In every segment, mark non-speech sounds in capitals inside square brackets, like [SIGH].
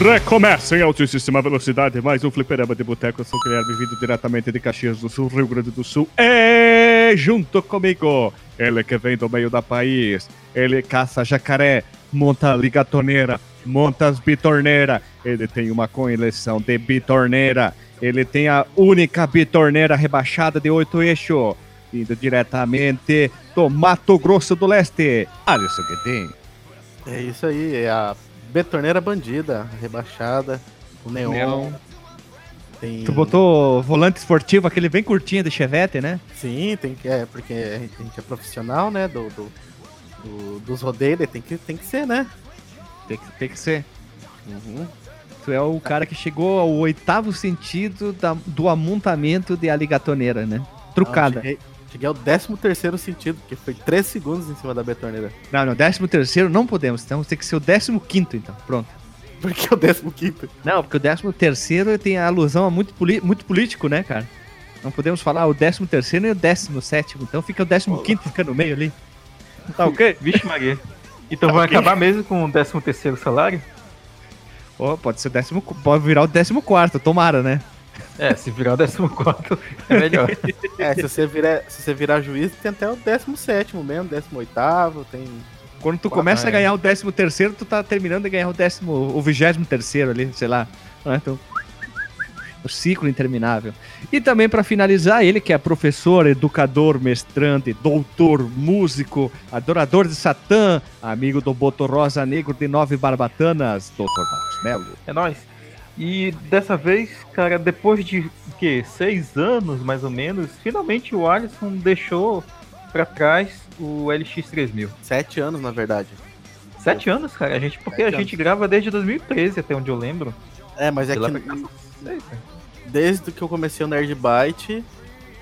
Recomeça em altíssima velocidade mais um fliperama de boteco. Eu sou o Guilherme, vindo diretamente de Caxias do Sul, Rio Grande do Sul. E junto comigo, ele que vem do meio da país, ele caça jacaré, monta ligatoneira, monta as bitorneira. Ele tem uma coleção de bitorneira. Ele tem a única bitorneira rebaixada de oito eixos, vindo diretamente do Mato Grosso do Leste. Alisson Guedin. É isso aí, é a Betorneira Bandida, rebaixada, o Neon. Neon. Tem... Tu botou volante esportivo, aquele bem curtinho de Chevette, né? Sim, tem que. É, porque a gente, a gente é profissional, né? Do, do, do- dos rodeios, tem que, tem que ser, né? Tem que, tem que ser. Uhum. Tu é o cara que chegou ao oitavo sentido da- do amontamento de aligatoneira, né? Trucada. Não, cheguei, cheguei ao 13 terceiro sentido, porque foi 3 segundos em cima da betorneira. Não, não, décimo terceiro não podemos. Então tem que ser o décimo quinto, então. Pronto. Porque é o 15 quinto. Não, porque o décimo terceiro tem a alusão a muito, muito político, né, cara? Não podemos falar o décimo terceiro e o décimo sétimo. Então fica o décimo quinto, fica no meio ali. Tá ok? Vixe, Maria. Então vai acabar mesmo com o 13 terceiro salário? Ó, pode ser o décimo, pode virar o décimo quarto, tomara, né? É, se virar o 14 [LAUGHS] é melhor. É, se você, virar, se você virar juiz, tem até o 17 mesmo, 18, tem. Quando tu começa é. a ganhar o décimo terceiro, tu tá terminando de ganhar o décimo, o vigésimo terceiro ali, sei lá. né? Então, o ciclo interminável. E também para finalizar, ele que é professor, educador, mestrante, doutor, músico, adorador de Satã, amigo do Boto Rosa Negro de Nove Barbatanas, Dr. Marcos Melo. É nóis. E dessa vez, cara, depois de o quê? Seis anos, mais ou menos, finalmente o Alisson deixou pra trás o LX3000. 7 anos, na verdade. Sete anos, cara, a gente, porque Sete a gente grava desde 2013, até onde eu lembro. É, mas é lá que sei, cara. desde que eu comecei o Nerd Byte,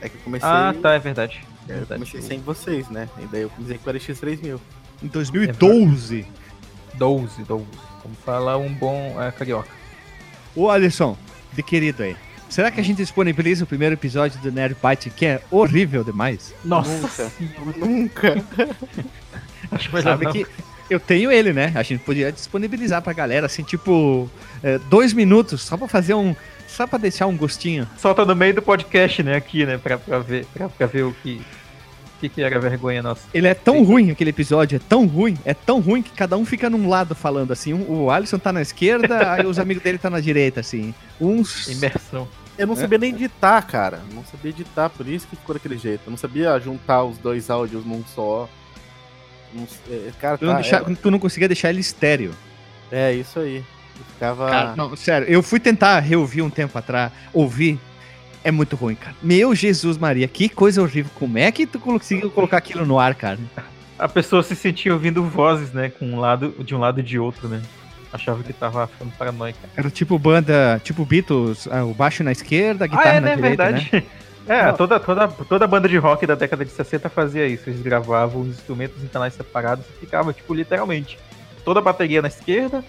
é que eu comecei. Ah, tá, é verdade. É Eu verdade. comecei sem vocês, né? E daí eu comecei com o LX3000. Em 2012. 12, 12. Como fala um bom é, carioca. Ô Alisson, de querido aí. Será que a gente disponibiliza o primeiro episódio do Nerd Byte, que é horrível demais? Nossa Nunca. Nunca. [LAUGHS] Acho melhor Sabe não. que eu tenho ele, né? A gente podia disponibilizar pra galera, assim, tipo, é, dois minutos, só pra fazer um. Só pra deixar um gostinho. Solta no meio do podcast, né, aqui, né, pra, pra ver, pra, pra ver o que, que, que era vergonha nossa. Ele é tão ruim, aquele episódio, é tão ruim, é tão ruim que cada um fica num lado falando assim. Um- o Alisson tá na esquerda, [LAUGHS] aí os amigos dele tá na direita, assim. Uns. Imersão. Eu não sabia nem editar, cara. Não sabia editar, por isso que ficou daquele jeito. Eu não sabia juntar os dois áudios num só. Não sei- é, Cara, Tu não, tá, deixa- tu não conseguia deixar ele estéreo. é, é isso aí. Eu ficava. Cara, não, sério, eu fui tentar reouvir um tempo atrás, ouvir. É muito ruim, cara. Meu Jesus Maria, que coisa horrível. Como é que tu conseguiu colocar aquilo no ar, cara? A pessoa se sentia ouvindo vozes, né, com um lado, de um lado e de outro, né. Achava que tava ficando paranoica. Era tipo banda, tipo Beatles, ah, o baixo na esquerda, a Ah, guitarra é, na né, direita, né? verdade. [LAUGHS] É, Não. toda, toda, toda banda de rock da década de 60 fazia isso. Eles gravavam os instrumentos em canais separados e ficava, tipo, literalmente. Toda a bateria na esquerda,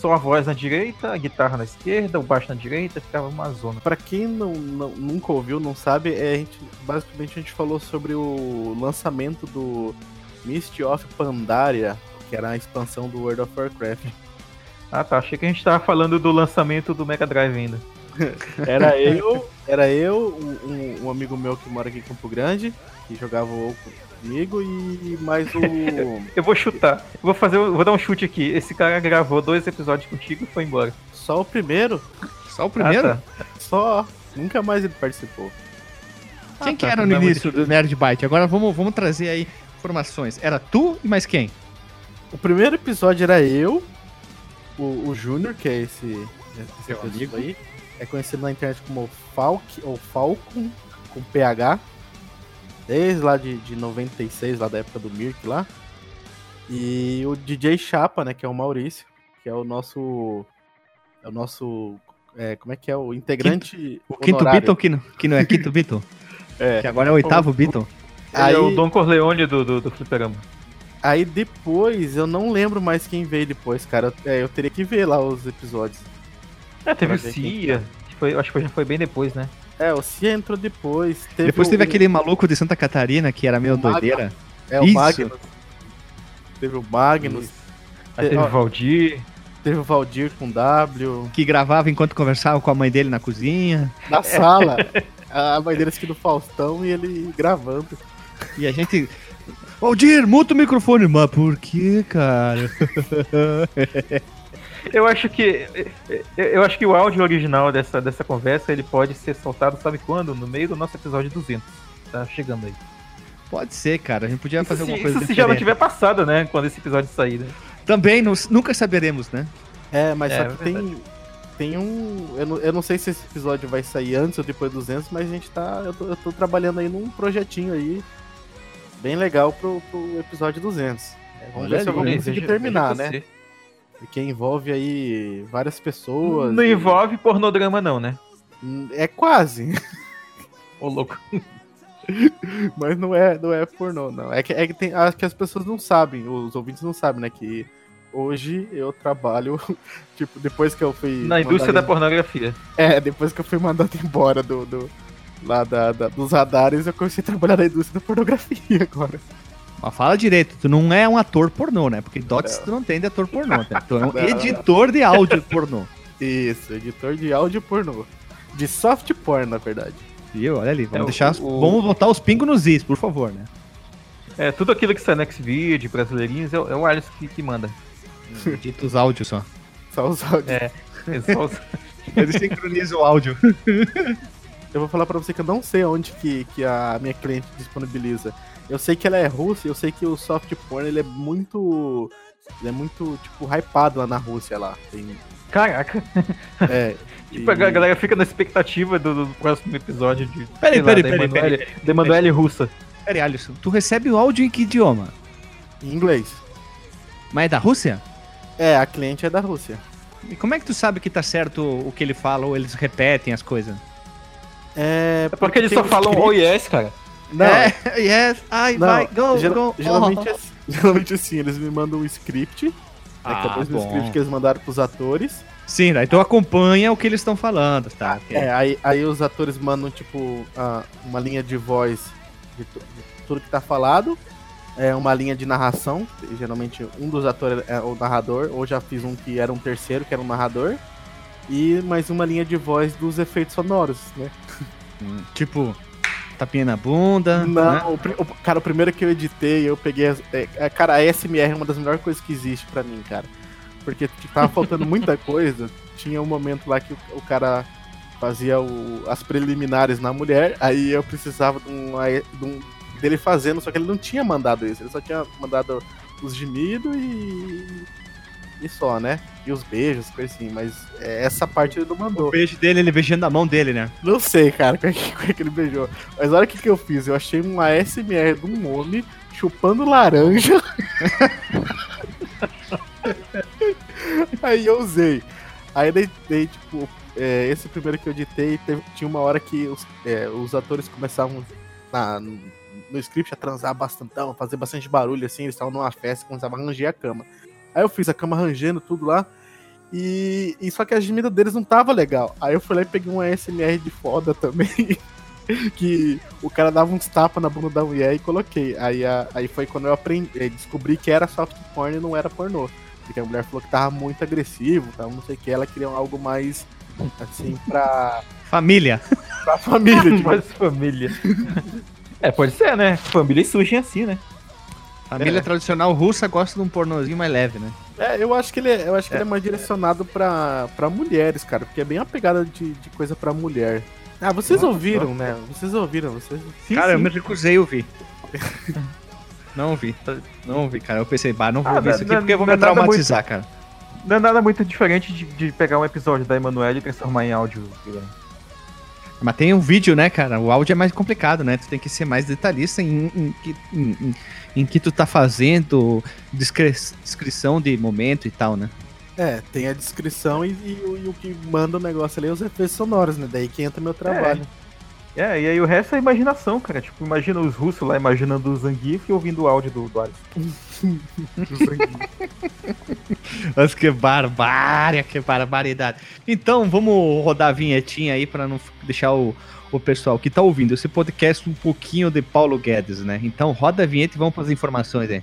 só a voz na direita, a guitarra na esquerda, o baixo na direita, ficava uma zona. Pra quem não, não- nunca ouviu, não sabe, é, a gente, basicamente a gente falou sobre o lançamento do Mist of Pandaria, que era a expansão do World of Warcraft. Ah, tá. Achei que a gente tava falando do lançamento do Mega Drive ainda. [LAUGHS] Era eu, era eu, um- um amigo meu que mora aqui em Campo Grande, que jogava o Comigo, e mais o. [LAUGHS] Eu vou chutar. Eu vou fazer. Vou dar um chute aqui. Esse cara gravou dois episódios contigo e foi embora. só o primeiro, Só o primeiro? Ah, tá. só. Nunca mais ele participou. Quem Ah, que tá, era no muito início do Nerd Byte? Agora vamos, vamos trazer aí informações. Era tu e mais quem? O primeiro episódio era eu, o, o Júnior, que é esse, esse amigo. aí. É conhecido na internet como Falk ou Falcon, com PH. Desde lá de, de 96, lá da época do Mirk lá. E o DJ Chapa, né, que é o Maurício, que é o nosso. É o nosso. é, como é que é? O integrante. O quinto honorário. Beatle, que não, que não é quinto Beatle? [LAUGHS] É. Que agora é o oitavo Beatle. Ele Aí, é o Don Corleone do, do, do Fliperama. aí depois, eu não lembro mais quem veio depois, cara. Eu, é, eu teria que ver lá os episódios. É, teve o ver quem Cia. que Foi, acho que já foi bem depois, né? É, o Cia entrou depois. Teve Depois o- teve aquele maluco de Santa Catarina que era meio o doideira. É, o Isso. Magnus. Teve o Magnus. Aí teve o Valdir. Teve o Valdir com W. Que gravava enquanto conversava com a mãe dele na cozinha. Na sala. [LAUGHS] a mãe dele assistindo Faustão e ele gravando. E a gente. Valdir, muta o microfone. Mas por que, cara? [LAUGHS] Eu acho que eu acho que o áudio original dessa, dessa conversa ele pode ser soltado, sabe quando? No meio do nosso episódio 200. Tá chegando aí. Pode ser, cara. A gente podia Isso fazer se, alguma coisa isso se já não diferente. tiver passado, né? Quando esse episódio sair, né? Também nos- nunca saberemos, né? É, mas É, só que é tem, tem um. Eu não, eu não sei se esse episódio vai sair antes ou depois do 200, mas a gente tá. Eu tô, eu tô trabalhando aí num projetinho aí bem legal pro, pro episódio 200. É, vamos Olha ver se eu vou conseguir terminar, né? Porque envolve aí várias pessoas. Não e- envolve pornodrama, não, né? É quase, [LAUGHS] Ô, louco. [LAUGHS] mas não é, não é pornô, não. É que, é que tem, acho que as pessoas não sabem, os ouvintes não sabem, né? Que hoje eu trabalho, [LAUGHS] tipo, depois que eu fui. Na indústria da pornografia. É, depois que eu fui mandado embora do, do- lá da, da- dos radares, eu comecei a trabalhar na indústria da pornografia agora. Mas fala direito, tu não é um ator pornô, né? Porque Dots tu não tem de ator pornô, né? Tu é um [LAUGHS] Não. editor de áudio pornô. Isso, editor de áudio pornô. De soft porn, na verdade. Viu? Olha ali, vamos É, deixar. o- Vamos botar os pingos nos is, por favor, né? É, tudo aquilo que sai no Xvideo, brasileirinhos, é, o- é o Alisson que, que manda. Edita os áudios só. Só os áudios. É. É só os- [LAUGHS] Ele sincroniza o áudio. Eu vou falar pra você que eu não sei onde que, que a minha cliente disponibiliza. Eu sei que ela é russa e eu sei que o soft porn ele é muito. Ele é muito, tipo, hypado lá na Rússia lá. Tem, Caraca. [LAUGHS] é, [LAUGHS] Tipo, a e- galera fica na expectativa do, do próximo episódio de. Peraí, peraí, peraí, peraí, Da Emanuele Russa. Peraí, Alisson, tu recebe o áudio em que idioma? em inglês. Mas é da Rússia? É, a cliente é da Rússia. E como é que tu sabe que tá certo o que ele fala ou eles repetem as coisas? É, É porque eles só falam oh yes, cara. Não, É, yes, I, Não, vai, go, geral- go. geralmente, oh. é, [LAUGHS] geralmente assim, eles me mandam um script, né, que é Ah, o mesmo bom. script que eles mandaram pros atores. Sim, daí tu acompanha o que eles estão falando, tá? É, aí, aí os atores mandam, tipo, ah, uma linha de voz de tudo que tá falado, é uma linha de narração, geralmente um dos atores é o narrador, ou já fiz um que era um terceiro, que era um narrador, e mais uma linha de voz dos efeitos sonoros, né? Hum, Tipo, tapinha na bunda. né? Não, pri- o- cara, o primeiro que eu editei, eu peguei. as- é, é, cara, a SMR é uma das melhores coisas que existe pra mim, cara. Porque tava faltando [LAUGHS] muita coisa. Tinha um momento lá que o, o cara fazia o- as preliminares na mulher, aí eu precisava de um, de um- dele fazendo, só que ele não tinha mandado isso, ele só tinha mandado os gemidos e. E só, né? E os beijos, coisa assim, mas é, essa parte ele não mandou. O beijo dele, ele beijando a mão dele, né? Não sei, cara, [LAUGHS] como é que, como é que ele beijou. Mas olha o que, que eu fiz. Eu achei um ASMR de um homem chupando laranja. [LAUGHS] Aí eu usei. Aí daí, daí, tipo, é, esse primeiro que eu editei, teve- tinha uma hora que os, é, os atores começavam na- no script a transar bastantão, fazer bastante barulho, assim, eles estavam numa festa, começavam a ranger a cama. Aí eu fiz a cama rangendo, tudo lá. E, e só que a gemida deles não tava legal. Aí eu fui lá e peguei um ASMR de foda também. [LAUGHS] que o cara dava uns tapas na bunda da mulher e coloquei. Aí, a- aí foi quando eu aprendi, descobri que era soft porn e não era pornô. Porque a mulher falou que tava muito agressivo, tava não sei o que, ela queria algo mais assim pra, Família. pra família. [LAUGHS] tipo, Mais família. É, pode ser, né? Família surgem assim, né? Família É. tradicional russa gosta de um pornozinho mais leve, né? É, eu acho que ele é, eu acho que ele é mais direcionado pra, pra mulheres, cara, porque é bem uma pegada de, de coisa pra mulher. Ah, vocês Nossa, ouviram, né? Vocês ouviram, vocês. cara, eu me recusei a ouvir. [LAUGHS] Não ouvi. Não ouvi, cara. Eu pensei, bah, não vou Ah, ouvir não- isso aqui não- porque eu vou me é traumatizar, cara. Não é nada muito diferente de, de pegar um episódio da Emanuele e transformar em áudio. Guilherme. Mas tem um vídeo, né, cara? O áudio é mais complicado, né? Tu tem que ser mais detalhista em, em, que- em, em- em que tu tá fazendo, descre- descrição de momento e tal, né? É, tem a descrição e, e o- e o que manda o negócio ali é os efeitos sonoros, né? Daí que entra meu trabalho. É, e aí o resto é imaginação, cara. Tipo, imagina os russos lá imaginando o Zangief e ouvindo o áudio do, do Alisson. [LAUGHS] Mas que barbária, que barbaridade. Então, vamos rodar a vinhetinha aí pra não deixar o, o pessoal que tá ouvindo esse podcast um pouquinho de Paulo Guedes, né? Então, roda a vinheta e vamos para as informações aí.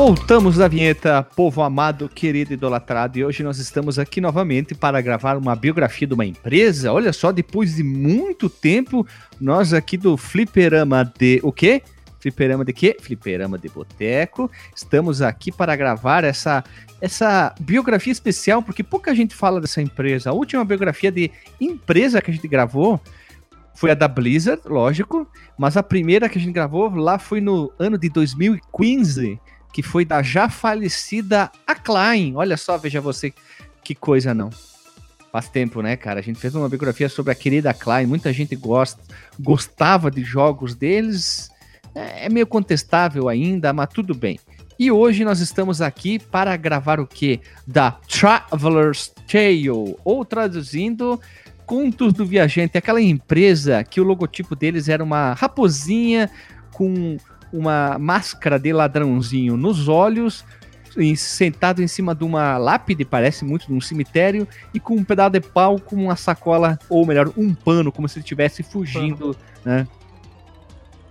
Voltamos da vinheta, povo amado, querido, idolatrado, e hoje nós estamos aqui novamente para gravar uma biografia de uma empresa. Olha só, depois de muito tempo, nós aqui do Fliperama de. O quê? Fliperama de quê? Fliperama de Boteco. Estamos aqui para gravar essa, essa biografia especial, porque pouca gente fala dessa empresa. A última biografia de empresa que a gente gravou foi a da Blizzard, lógico, mas a primeira que a gente gravou lá foi no ano de 2015 que foi da já falecida Klein. Olha só, veja você que coisa não. Faz tempo, né, cara? A gente fez uma biografia sobre a querida Klein. Muita gente gosta, gostava de jogos deles. É, é meio contestável ainda, mas tudo bem. E hoje nós estamos aqui para gravar o que? Da Traveler's Tale, ou traduzindo, Contos do Viajante, aquela empresa que o logotipo deles era uma raposinha com uma máscara de ladrãozinho nos olhos, sentado em cima de uma lápide, parece muito de um cemitério, e com um pedaço de pau com uma sacola, ou melhor, um pano, como se ele estivesse fugindo, né?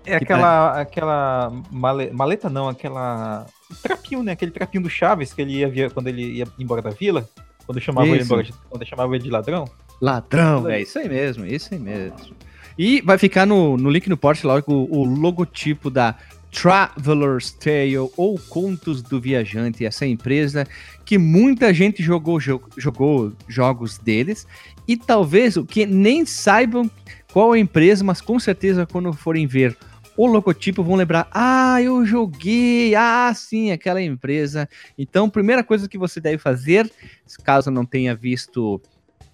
É aquela, aquela maleta, maleta não, aquela trapinho, né? Aquele trapinho do Chaves que ele ia ver quando ele ia embora da vila, quando chamava ele embora, de, quando chamava ele de ladrão. Ladrão, é isso aí mesmo, isso aí mesmo. E vai ficar no, no link no post lá o, o logotipo da Traveler's Tale ou Contos do Viajante, essa empresa que muita gente jogou, jogou jogos deles e talvez o que nem saibam qual é a empresa, mas com certeza quando forem ver o logotipo vão lembrar: ah, eu joguei, ah, sim, aquela empresa. Então, primeira coisa que você deve fazer, caso não tenha visto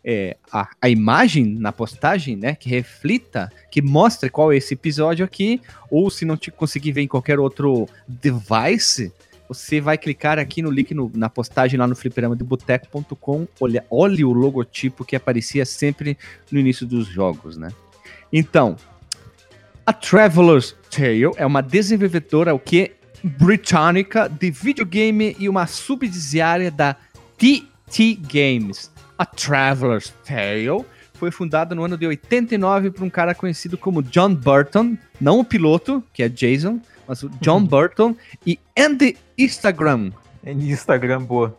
é, a, a, imagem na postagem, né, que reflita, que mostre qual é esse episódio aqui, ou se não te conseguir ver em qualquer outro device, você vai clicar aqui no link no, na postagem lá no fliperamadeboteco.com, olha, olhe o logotipo que aparecia sempre no início dos jogos, né? Então, a Traveler's Tale é uma desenvolvedora o que britânica de videogame e uma subsidiária da TT Games. A Traveler's Tale foi fundada no ano de 89 por um cara conhecido como John Burton, não o piloto, que é Jason, mas o John. [LAUGHS] Burton e Andy Instagram. Andy Instagram, boa.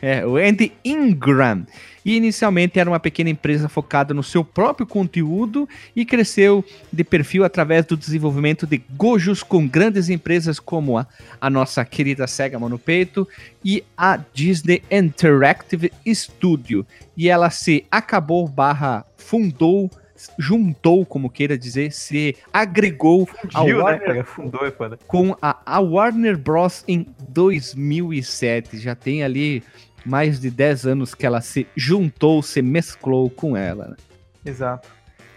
É, o Andy Ingram. E inicialmente era uma pequena empresa focada no seu próprio conteúdo e cresceu de perfil através do desenvolvimento de gojos com grandes empresas como a, a nossa querida Sega Mano Peito e a Disney Interactive Studio. E ela se acabou barra fundou juntou, como queira dizer, se agregou Fundiu, a Warner, né, [LAUGHS] Fundou, é com a, a Warner Bros. em 2007. Já tem ali mais de 10 anos que ela se juntou, se mesclou com ela. Né? Exato.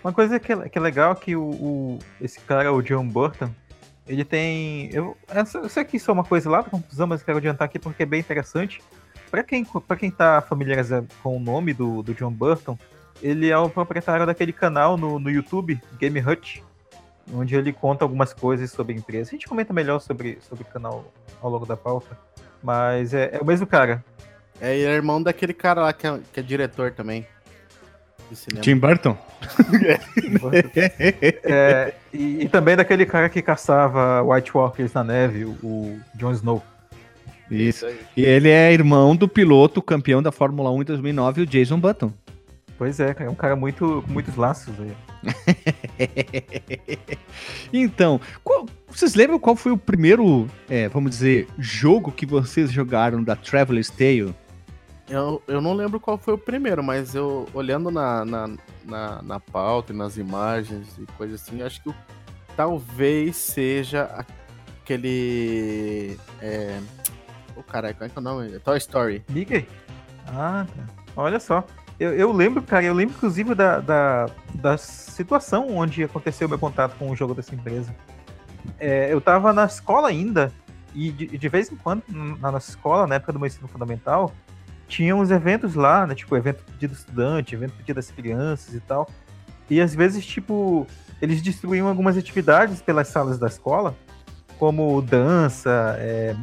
Uma coisa que é, que é legal é que o, o, esse cara, o John Burton, ele tem. Eu, eu sei que isso é uma coisa lá da confusão, mas quero adiantar aqui porque é bem interessante. Para quem, pra quem tá familiarizado com o nome do, do John Burton, ele é o proprietário daquele canal no, no YouTube, Game Hut, onde ele conta algumas coisas sobre a empresa. A gente comenta melhor sobre, sobre o canal ao longo da pauta. Mas é, é o mesmo cara. É, ele é irmão daquele cara lá que é, que é diretor também. Tim Burton? [LAUGHS] é, e, e, também daquele cara que caçava White Walkers na neve, o Jon Snow. Isso. E ele é irmão do piloto campeão da Fórmula 1 em 2009, o Jason Button. Pois é, é um cara muito com muitos laços aí. [LAUGHS] então, qual, vocês lembram qual foi o primeiro, é, vamos dizer, jogo que vocês jogaram da Traveler's Tale? Eu, eu não lembro qual foi o primeiro, mas eu olhando na, na, na, na pauta e nas imagens e coisas assim, acho que o, talvez seja aquele. É, o oh, caralho, qual é que é o nome? Toy Story. Mickey? Ah, tá. Olha só. Eu, eu lembro, cara, eu lembro inclusive da, da, da situação onde aconteceu o meu contato com o jogo dessa empresa. É, eu tava na escola ainda, e de, de, vez em quando, na nossa escola, na época do meu ensino fundamental, tinha uns eventos lá, né? Tipo, evento dia do estudante, evento dia das crianças e tal. E às vezes, tipo, eles distribuíam algumas atividades pelas salas da escola, como dança, é,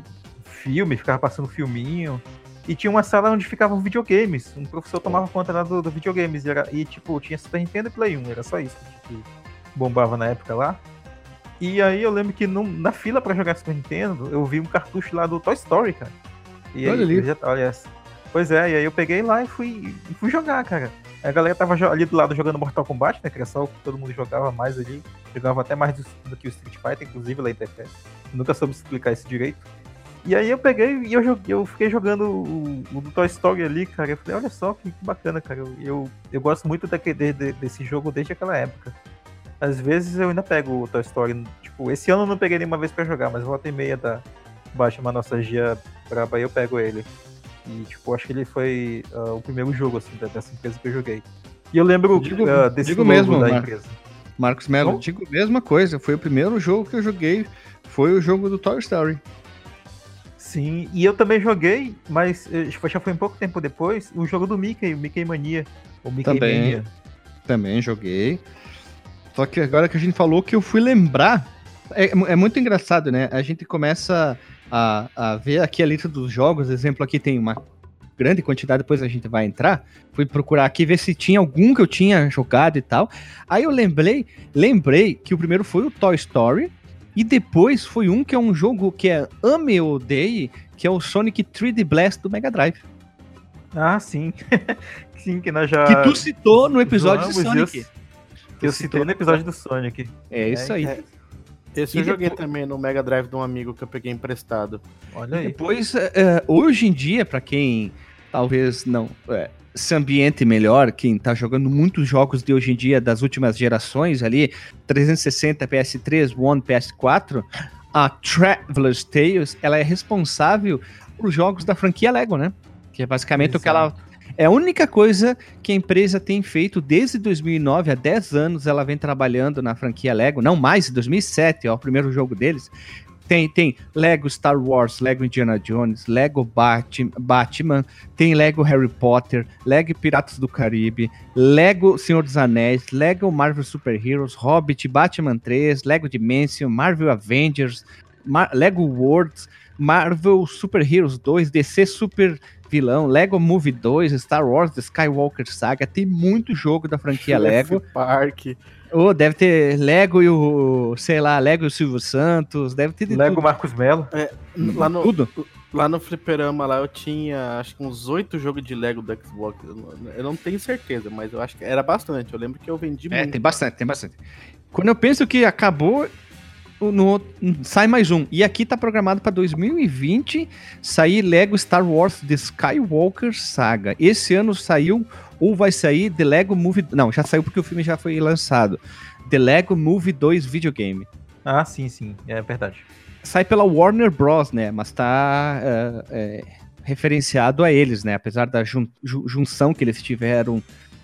filme, ficava passando filminho. E tinha uma sala onde ficavam videogames. Um professor tomava conta lá do, do videogames. E, era, e, tipo, tinha Super Nintendo e Play 1. Era só isso que bombava na época lá. E aí eu lembro que no, na fila para jogar Super Nintendo, eu vi um cartucho lá do Toy Story, cara. E olha aí, ali. Já, olha. Pois é, e aí eu peguei lá e fui, e fui jogar, cara. A galera tava ali do lado jogando Mortal Kombat, né? Que era só o que todo mundo jogava mais ali. Jogava até mais do, do que o Street Fighter, inclusive lá em TFS. Nunca soube explicar isso direito. E aí eu peguei e eu, eu fiquei jogando o, o Toy Story ali, cara. Eu falei, olha só que, bacana, cara. Eu, eu, gosto muito daquele, de, desse jogo desde aquela época. Às vezes eu ainda pego o Toy Story. Tipo, esse ano eu não peguei nenhuma vez pra jogar, mas volta e meia da baixa uma nostalgia braba aí eu pego ele. E, tipo, acho que ele foi uh, o primeiro jogo, assim, dessa empresa que eu joguei. E eu lembro digo, uh, desse digo mesmo, da empresa. Marcos Melo, digo a mesma coisa. Foi o primeiro jogo que eu joguei. Foi o jogo do Toy Story. Sim, e eu também joguei, mas eh, já foi um pouco tempo depois, o jogo do Mickey, o Mickey Mania. O Mickey Também. Mania. Também joguei. Só que agora que a gente falou que eu fui lembrar. É, é muito engraçado, né? A gente começa a, a ver aqui a lista dos jogos. Exemplo, aqui tem uma grande quantidade, depois a gente vai entrar. Fui procurar aqui ver se tinha algum que eu tinha jogado e tal. Aí eu lembrei, lembrei que o primeiro foi o Toy Story. E depois foi um que é um jogo que é ame ou odeie, que é o Sonic 3D Blast do Mega Drive. Ah, sim. [LAUGHS] sim, que nós já. que tu citou no episódio zoamos Sonic. Que eu citei no episódio do Sonic. É isso aí. é. Esse E eu joguei depois- também no Mega Drive de um amigo que eu peguei emprestado. Olha aí. depois, é, é, hoje em dia, pra quem talvez não é, se ambiente melhor, quem tá jogando muitos jogos de hoje em dia das últimas gerações ali, 360, PS3, One, PS4, a Traveler's Tales, ela é responsável por jogos da franquia Lego, né? Que é basicamente o que ela é a única coisa que a empresa tem feito desde 2009, há 10 anos, ela vem trabalhando na franquia Lego, não mais, 2007, ó, o primeiro jogo deles. Tem, tem Lego Star Wars, Lego Indiana Jones, Lego Bati- Batman, tem Lego Harry Potter, Lego Piratas do Caribe, Lego Senhor dos Anéis, Lego Marvel Super Heroes, Hobbit, Batman 3, Lego Dimension, Marvel Avengers, Mar- Lego Worlds, Marvel Super Heroes 2, DC Super Vilão, Lego Movie 2, Star Wars The Skywalker Saga, tem muito jogo da franquia Lego. Park. Ou deve ter Lego e o, sei lá, Lego e o Silvio Santos, deve ter de Lego tudo. Marcos Mello. Lá no, Tudo. lá no fliperama lá eu tinha acho que uns oito jogos de Lego do Xbox. Eu não, tenho certeza, mas eu acho que era bastante. Eu lembro que eu vendi É, muito. tem bastante, tem bastante. Quando eu penso que acabou, no, sai mais um. E aqui tá programado pra 2020 sair Lego Star Wars The Skywalker Saga. Esse ano saiu ou vai sair The Lego Movie. Não, já saiu porque o filme já foi lançado. The Lego Movie 2 videogame. Ah, sim, sim. É verdade. Sai pela Warner Bros, né? Mas tá é, é, referenciado a eles, né? Apesar da jun- ju- junção que eles tiveram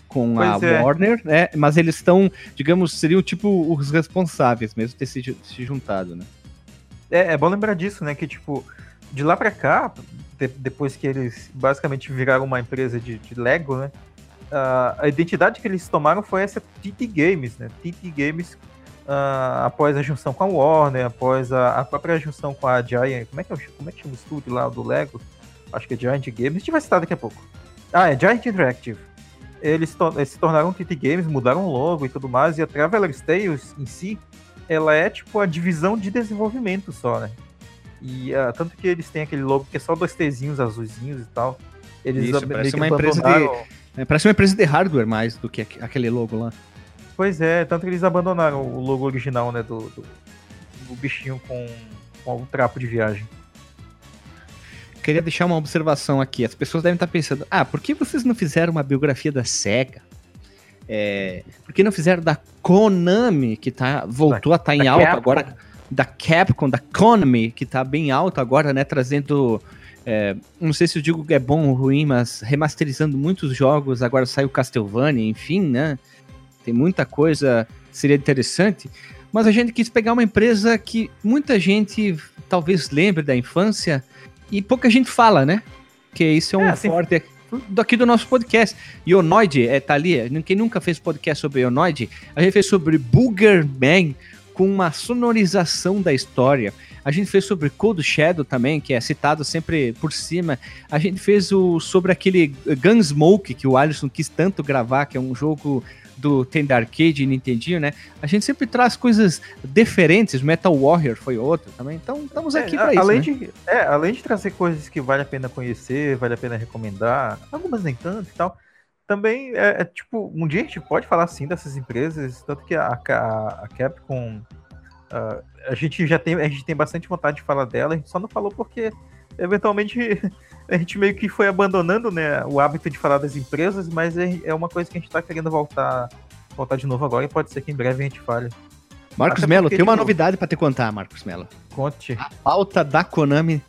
com a Pois é. Warner, né? Mas eles estão, digamos, seriam tipo os responsáveis mesmo ter se, se juntado, né? É, é bom lembrar disso, né? Que, tipo, de lá pra cá, de- depois que eles basicamente viraram uma empresa de, de Lego, né? ah, a identidade que eles tomaram foi essa TT Games, né? TT Games, ah, após a junção com a Warner, após a, a própria junção com a Giant. Como é que, é, o- como é que chama o estúdio lá do Lego? Acho que é Giant Games. A gente vai citar daqui a pouco. Ah, é Giant Interactive. Eles, to- eles se tornaram TT Games, mudaram o logo e tudo mais, e a Traveler's Tales em si ela é tipo a divisão de desenvolvimento só, né? E ah, tanto que eles têm aquele logo que é só dois Tzinhos azuizinhos e tal. Eles Isso, parece uma empresa de- parece uma empresa de hardware mais do que aqu- aquele logo lá. Pois é, tanto que eles abandonaram o logo original, né? Do, do, do bichinho com, com o trapo de viagem. Queria deixar uma observação aqui. As pessoas devem estar pensando, ah, por que vocês não fizeram uma biografia da SEGA? É, por que não fizeram da Konami, que tá, voltou a estar em da alta Capcom. agora? Da Capcom, da Konami, que tá bem alta agora, né? Trazendo. é, não sei se eu digo que é bom ou ruim, mas remasterizando muitos jogos. Agora saiu Castlevania, enfim, né? Tem muita coisa, seria interessante. Mas a gente quis pegar uma empresa que muita gente talvez lembre da infância e pouca gente fala, né? Que isso é um É, assim- forte daqui do nosso podcast. Ionoid, é, tá ali. Quem nunca fez podcast sobre Ionoid, a gente fez sobre Boogerman com uma sonorização da história. A gente fez sobre Cold Shadow também, que é citado sempre por cima. A gente fez o sobre aquele Gunsmoke que o Alisson quis tanto gravar, que é um jogo do Tender Arcade e Nintendinho, né? A gente sempre traz coisas diferentes. Metal Warrior foi outro também. Então estamos aqui É, pra a- isso. além, né? de, é, além de trazer coisas que vale a pena conhecer, vale a pena recomendar, algumas nem tanto e tal. Também é, é, tipo, um dia a gente pode falar sim dessas empresas, tanto que a, a, a Capcom ah, a gente já tem, a gente tem bastante vontade de falar dela, a gente só não falou porque eventualmente [LAUGHS] a gente meio que foi abandonando né, o hábito de falar das empresas, mas é, é uma coisa que a gente tá querendo voltar, voltar de novo agora e pode ser que em breve a gente fale. Marcos Melo, tem uma tipo, novidade pra te contar, Marcos Melo. Conte. A pauta da Konami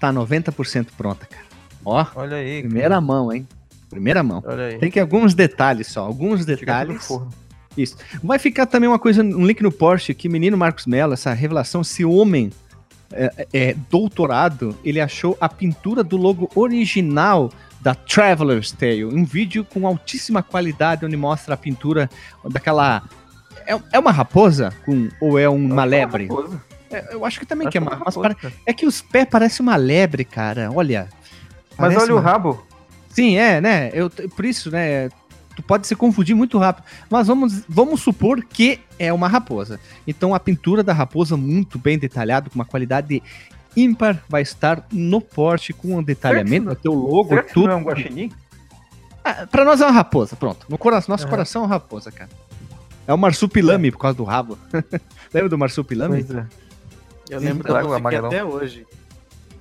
tá 90% pronta, cara. Ó, Olha aí. primeira mão, hein? Primeira mão. Olha aí. Tem que alguns detalhes só, alguns detalhes. Isso. Vai ficar também uma coisa, um link no Porsche que menino Marcos Mello, essa revelação, esse homem é, é, doutorado, ele achou a pintura do logo original da Traveler's Tale, um vídeo com altíssima qualidade onde mostra a pintura daquela é, é uma raposa com ou é uma lebre? Raposa. É, eu acho que também Acho que é uma, é uma raposa, cara. é que os pés parecem uma lebre, cara. Olha. Mas olha o uma- rabo. Sim, é, né? Eu, por isso, né? Tu pode se confundir muito rápido. Mas vamos, vamos supor que é uma raposa. Então a pintura da raposa, muito bem detalhada, com uma qualidade ímpar, vai estar no porte com um detalhamento, vai ter o logo, Será tudo. não é um guaxinim? Ah, pra nós é uma raposa, pronto. No coração, nosso coração é uma raposa, cara. É o marsupilame por causa do rabo. [LAUGHS] Lembra do marsupilame? Pois é. Eu Sim, lembro da música amarelão. até hoje.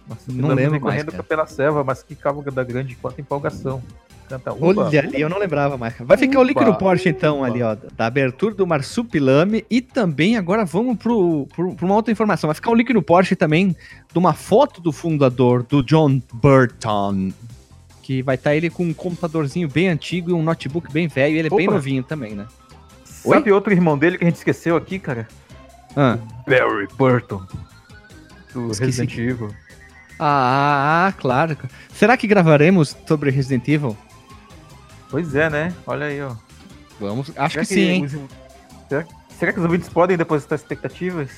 Nossa, Não lembro mais, correndo cara. pela selva, mas que cavalga da grande quanta empolgação. Canta uba, Olha ali, eu não lembrava mais. Vai ficar o link no Porsche, então, upa. ali, ó, da abertura do Marsupilame. E também, agora vamos pro, pro, pra uma outra informação. Vai ficar o link no Porsche também de uma foto do fundador, do John Burton. Que vai estar ele com um computadorzinho bem antigo e um notebook bem velho. E ele é bem Opa. novinho também, né? Sabe outro irmão dele que a gente esqueceu aqui, cara? Ah, Barry Burton. Do Esqueci Resident Evil. ah, claro. Será que gravaremos sobre Resident Evil? Pois é, né? Olha aí, ó. Vamos, acho Será que, sim, hein? os- Será, será que os ouvintes podem depositar expectativas?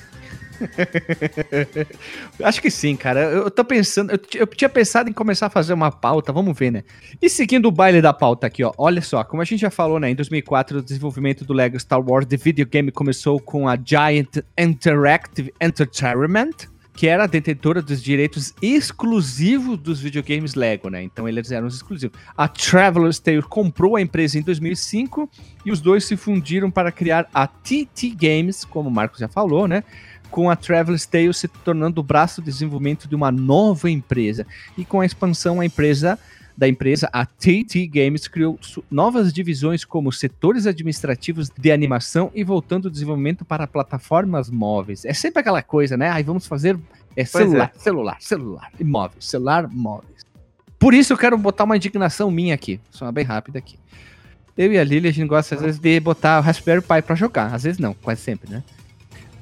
[LAUGHS] Acho que sim, cara. Eu, tô pensando, eu, eu tinha pensado em começar a fazer uma pauta, vamos ver, né? E seguindo o baile da pauta aqui, ó, olha só, como a gente já falou, né, em 2004 o desenvolvimento do Lego Star Wars The Video Game começou com a Giant Interactive Entertainment, que era detentora dos direitos exclusivos dos videogames Lego, né? Então eles eram os exclusivos. A Traveler's Tale comprou a empresa em 2005 e os dois se fundiram para criar a TT Games, como o Marcos já falou, né? com a Traveler's Tale se tornando o braço de desenvolvimento de uma nova empresa. E com a expansão a empresa da empresa, a TT Games criou novas divisões como setores administrativos de animação e voltando o desenvolvimento para plataformas móveis. É sempre aquela coisa, né? Aí vamos fazer é, celular, celular, celular, e móveis, celular, móveis. Por isso eu quero botar uma indignação minha aqui, só bem rápida aqui. Eu e a Lili, a gente gosta às vezes de botar o Raspberry Pi pra jogar, às vezes não, quase sempre, né?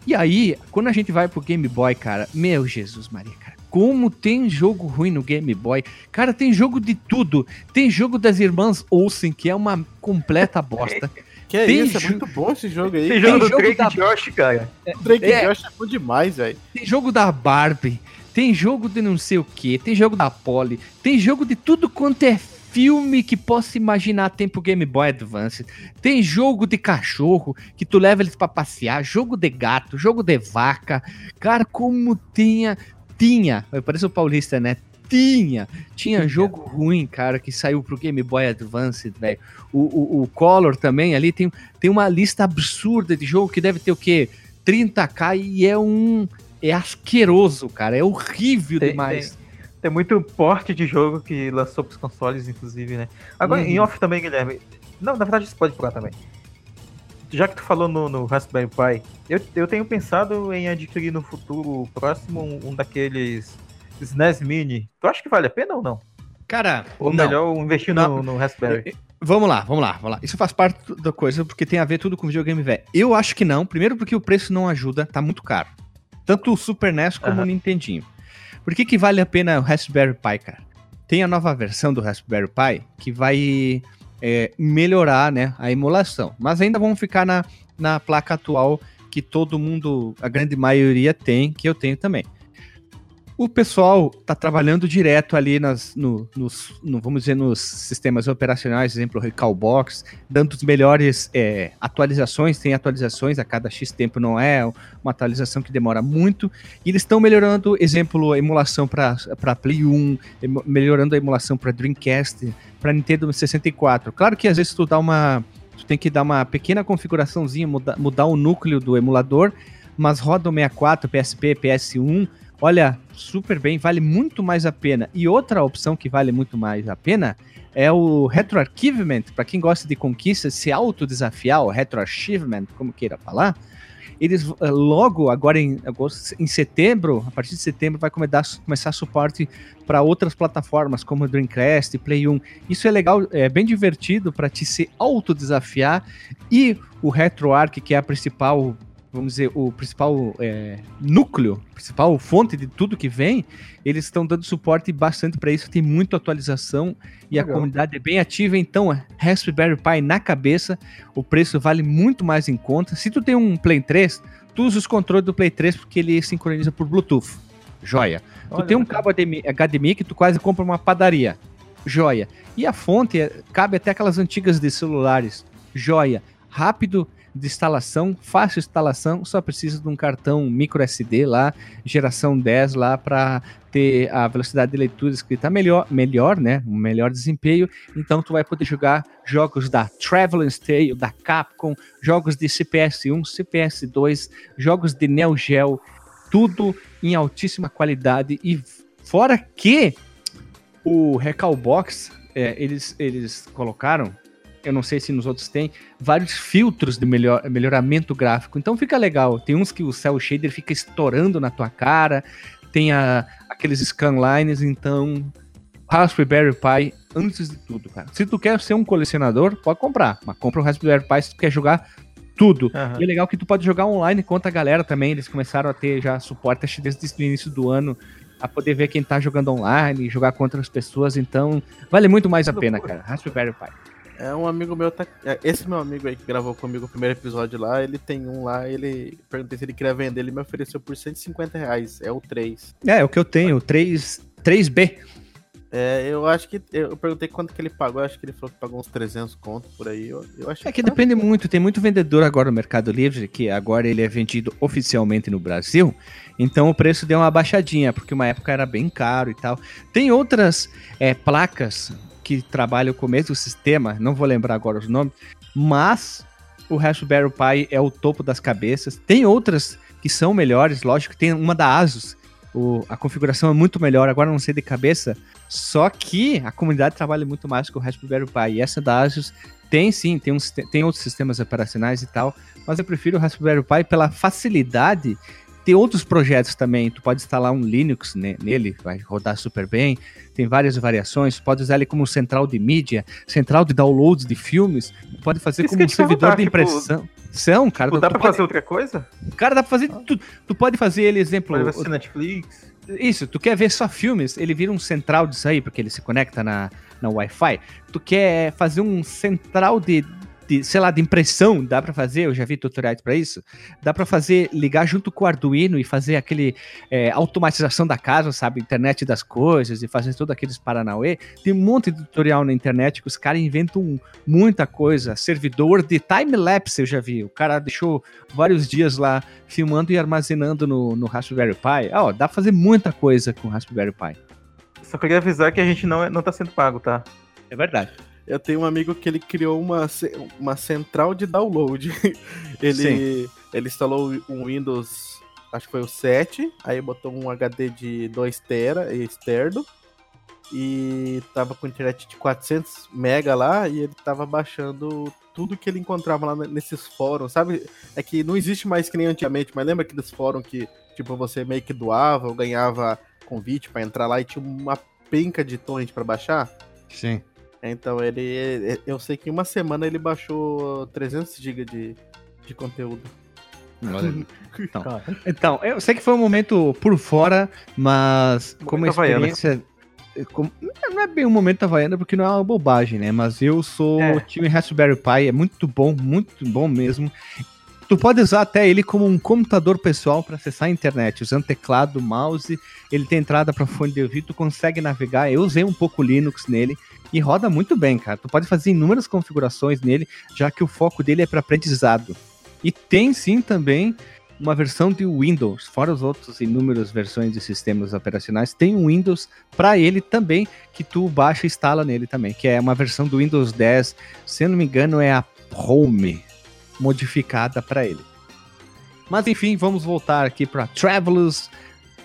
E aí, quando a gente vai pro Game Boy, cara, meu Jesus Maria, cara, como tem jogo ruim no Game Boy. Cara, tem jogo de tudo. Tem jogo das irmãs Olsen, que é uma completa bosta. [LAUGHS] Que é Tem isso, é muito bom esse jogo aí. Tem jogo do jogo Drake da- Josh, cara. Drake É. Josh é bom demais, velho. Tem jogo da Barbie, tem jogo de não sei o que, tem jogo da Polly, tem jogo de tudo quanto é filme que possa imaginar tempo Game Boy Advance. Tem jogo de cachorro que tu leva eles pra passear, jogo de gato, jogo de vaca. Cara, como tinha, tinha, parece o paulista, né? Tinha, tinha jogo ruim, cara, que saiu pro Game Boy Advance, velho. O, o, o Color também ali tem, tem uma lista absurda de jogo que deve ter o quê? 30k e é um. É asqueroso, cara. É horrível Tem- demais. Tem muito porte de jogo que lançou pros consoles, inclusive, né? Agora, em off também, Guilherme. Não, na verdade, você pode falar também. Já que tu falou no, no Raspberry Pi, eu, eu tenho pensado em adquirir no futuro próximo um, um daqueles SNES Mini. Tu acha que vale a pena ou não? Cara, Ou não. melhor investir no, no Raspberry? Vamos lá, vamos lá, vamos lá. Isso faz parte da coisa porque tem a ver tudo com videogame velho. Eu acho que não. Primeiro porque o preço não ajuda, tá muito caro. Tanto o Super NES como Aham. o Nintendinho. Por que, que vale a pena o Raspberry Pi, cara? Tem a nova versão do Raspberry Pi que vai é, melhorar né, a emulação. Mas ainda vamos ficar na, na placa atual que todo mundo, a grande maioria tem, que eu tenho também. O pessoal tá trabalhando direto ali nas, no, nos, no- vamos dizer, nos sistemas operacionais, exemplo, Recalbox, dando as melhores é, atualizações. Tem atualizações a cada X tempo, não é uma atualização que demora muito. E eles estão melhorando, exemplo, a emulação para Play 1, emo- melhorando a emulação para Dreamcast, para Nintendo 64. Claro que às vezes tu dá uma. Tu tem que dar uma pequena configuraçãozinha, muda, mudar o núcleo do emulador, mas roda o 64, PSP, PS1. Olha, super bem, vale muito mais a pena. E outra opção que vale muito mais a pena é o retroarchivement, para quem gosta de conquista, se autodesafiar, o retroarchivement, como queira falar. Eles eh, logo, agora em, agosto, em setembro, a partir de setembro, vai começar, suporte para outras plataformas, como Dreamcast, Play 1. Isso é legal, é bem divertido para te se autodesafiar. E o RetroArch, que é a principal vamos dizer, o principal é, núcleo, principal fonte de tudo que vem, eles estão dando suporte bastante para isso, tem muita atualização e a Legal. comunidade é bem ativa, então é Raspberry Pi na cabeça, o preço vale muito mais em conta. Se tu tem um Play 3, tu usa os controles do Play 3 porque ele sincroniza por Bluetooth. Joia. tu Olha, tem um cabo HDMI, HDMI que tu quase compra uma padaria. Joia. E a fonte é- cabe até aquelas antigas de celulares. Joia. Rápido de instalação, fácil instalação, só precisa de um cartão micro SD lá, geração 10 lá para ter a velocidade de leitura escrita melhor, melhor, né? Um melhor desempenho. Então tu vai poder jogar jogos da Traveler's Tale, da Capcom, jogos de CPS1, CPS2, jogos de Neo Geo, tudo em altíssima qualidade e fora que o Recalbox, é, eles, eles colocaram, eu não sei se nos outros tem, vários filtros de melhor, melhoramento gráfico. Então fica legal. Tem uns que o cel shader fica estourando na tua cara, tem a, aqueles scanlines, então Raspberry Pi antes de tudo, cara. Se tu quer ser um colecionador, pode comprar, mas compra o Raspberry Pi se tu quer jogar tudo. Aham. E é legal que tu pode jogar online contra a galera também. Eles começaram a ter já suporte acho, desde o início do ano a poder ver quem tá jogando online, jogar contra as pessoas. Então, vale muito mais a pena, cara. Raspberry Pi. É um amigo meu, tá... é, esse meu amigo aí que gravou comigo o primeiro episódio lá, ele tem um lá, ele perguntei se ele queria vender, ele me ofereceu por 150 reais, é o 3. É, o que eu tenho, o 3, 3B. É, eu acho que, eu perguntei quanto que ele pagou, acho que ele falou que pagou uns 300 conto por aí, eu, eu acho É que tá- depende muito, tem muito vendedor agora no Mercado Livre, que agora ele é vendido oficialmente no Brasil, então o preço deu uma baixadinha, porque uma época era bem caro e tal. Tem outras é, placas que trabalham com o mesmo sistema, não vou lembrar agora os nomes, mas o Raspberry Pi é o topo das cabeças. Tem outras que são melhores, lógico, tem uma da Asus, o- a configuração é muito melhor, agora não sei de cabeça, só que a comunidade trabalha muito mais com o Raspberry Pi, e essa da Asus tem sim, tem, tem outros sistemas operacionais e tal, mas eu prefiro o Raspberry Pi pela facilidade. Tem outros projetos também, tu pode instalar um Linux ne- nele, vai rodar super bem. Tem várias variações, pode usar ele como central de mídia, central de downloads de filmes, pode fazer Isso como um servidor de tipo, impressão. São, cara. Tipo, dá tu pra pode- fazer outra coisa? Cara, dá pra fazer tudo. Tu pode fazer ele, exemplo. Pode assistir Netflix? Isso, tu quer ver só filmes, ele vira um central disso aí, porque ele se conecta na, na Wi-Fi. Tu quer fazer um central de, de, sei lá, de impressão, dá pra fazer, eu já vi tutoriais pra isso. Dá pra fazer, ligar junto com o Arduino e fazer aquele é, automatização da casa, sabe? Internet das coisas e fazer todos aqueles paranauê. Tem um monte de tutorial na internet que os caras inventam muita coisa. Servidor de time-lapse eu já vi. O cara deixou vários dias lá filmando e armazenando no, no Raspberry Pi. Ah, ó, dá pra fazer muita coisa com o Raspberry Pi. Só queria avisar que a gente não, é, não tá sendo pago, tá? É verdade. Eu tenho um amigo que ele criou uma, uma central de download. [LAUGHS] ele, Sim. ele instalou um Windows acho que foi o 7, aí botou um HD de 2 tera externo e tava com internet de 400 mega lá e ele tava baixando tudo que ele encontrava lá nesses fóruns, sabe? É que não existe mais que nem antigamente, mas lembra aqueles fóruns que, tipo, você meio que doava ou ganhava convite para entrar lá e tinha uma penca de torrent para baixar? Sim. Então ele, eu sei que em uma semana ele baixou 300 GB de, de conteúdo. [LAUGHS] Então, então, eu sei que foi um momento por fora, mas como experiência. como- não é bem um momento havaiana, porque não é uma bobagem, né? Mas eu sou É. time Raspberry Pi, é muito bom, muito bom mesmo. Tu pode usar até ele como um computador pessoal para acessar a internet, usando teclado, mouse. Ele tem entrada para fone de ouvido, tu consegue navegar. Eu usei um pouco Linux nele e roda muito bem, cara. Tu pode fazer inúmeras configurações nele, já que o foco dele é para aprendizado. E tem sim também uma versão de Windows, fora os outros inúmeras versões de sistemas operacionais, tem um Windows para ele também que tu baixa e instala nele também, que é uma versão do Windows 10, se não me engano é a Home modificada para ele. Mas enfim, vamos voltar aqui para Traveler's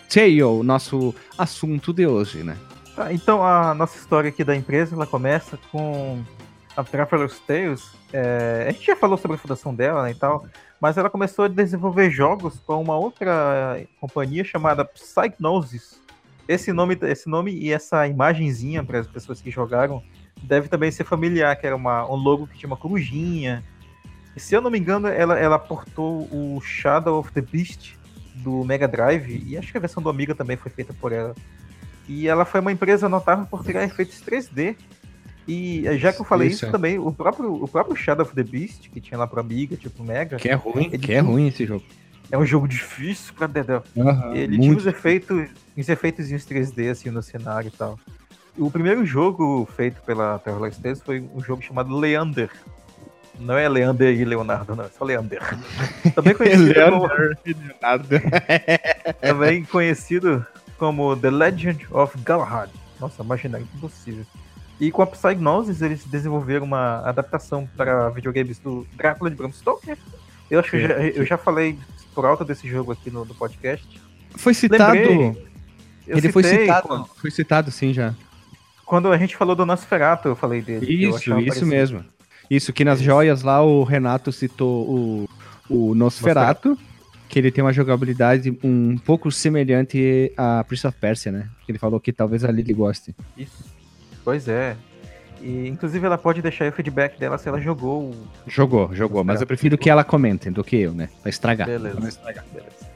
Tale, nosso assunto de hoje, né? Tá, então a nossa história aqui da empresa ela começa com a Traveler's Tales. É, a gente já falou sobre a fundação dela né, e tal, mas ela começou a desenvolver jogos com uma outra companhia chamada Psygnosis. Esse nome, esse nome e essa imagenzinha para as pessoas que jogaram deve também ser familiar, que era uma, um logo que tinha uma corujinha. E, se eu não me engano, ela, ela portou o Shadow of the Beast do Mega Drive, e acho que a versão do Amiga também foi feita por ela. E ela foi uma empresa notável por criar efeitos 3D. E eh, já que eu falei Isso, isso, é. também, o próprio, o próprio Shadow of the Beast, que tinha lá pro Amiga, tipo Mega, Que é ruim, Ele que é ruim esse jogo. é um jogo difícil pra dedéu. Ele tinha os efeitos, os efeitos 3D assim no cenário e tal. O primeiro jogo feito pela Traveler Tales foi um jogo chamado Leander. Não é Leander e Leonardo, não, é só Leander. [LAUGHS] Também conhecido, como, também conhecido como The Legend of Galahad. Nossa, imaginar impossível. E com a Psygnosis eles desenvolveram uma adaptação para videogames do Drácula de Bram Stoker. Eu acho que eu já, eu já falei por alto desse jogo aqui no, no podcast. Foi citado. Lembrei. Ele foi citado. Quando, Foi citado, sim, já. quando a gente falou do Nosferatu, eu falei dele. Isso, isso parecido. mesmo. Isso, que nas joias lá o Renato citou o, o Nosferatu, que ele tem uma jogabilidade um pouco semelhante a Prince of Persia, né? Que ele falou que talvez a Lily goste. Isso. Pois é. E, inclusive, ela pode deixar o feedback dela se ela jogou o Jogou, jogou, mas eu prefiro que ela comente do que eu, né? Pra estragar. Beleza. Pra estragar. Beleza.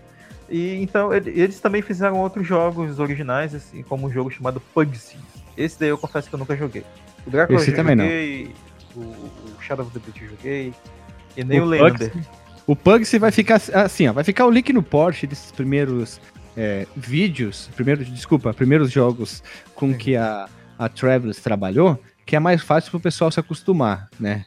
E então ele- eles também fizeram outros jogos originais, assim, como um jogo chamado Pugsy. Esse daí eu confesso que eu nunca joguei. O Drácula Esse eu também não. o, o Shadow of the Beast eu joguei, e nem o, O Leander. Pugsy- O Pugsy vai ficar assim, ó. Vai ficar o link no Porsche desses primeiros é, vídeos, primeiros, desculpa, primeiros jogos com que a, a Travelers trabalhou, que é mais fácil pro pessoal se acostumar, né?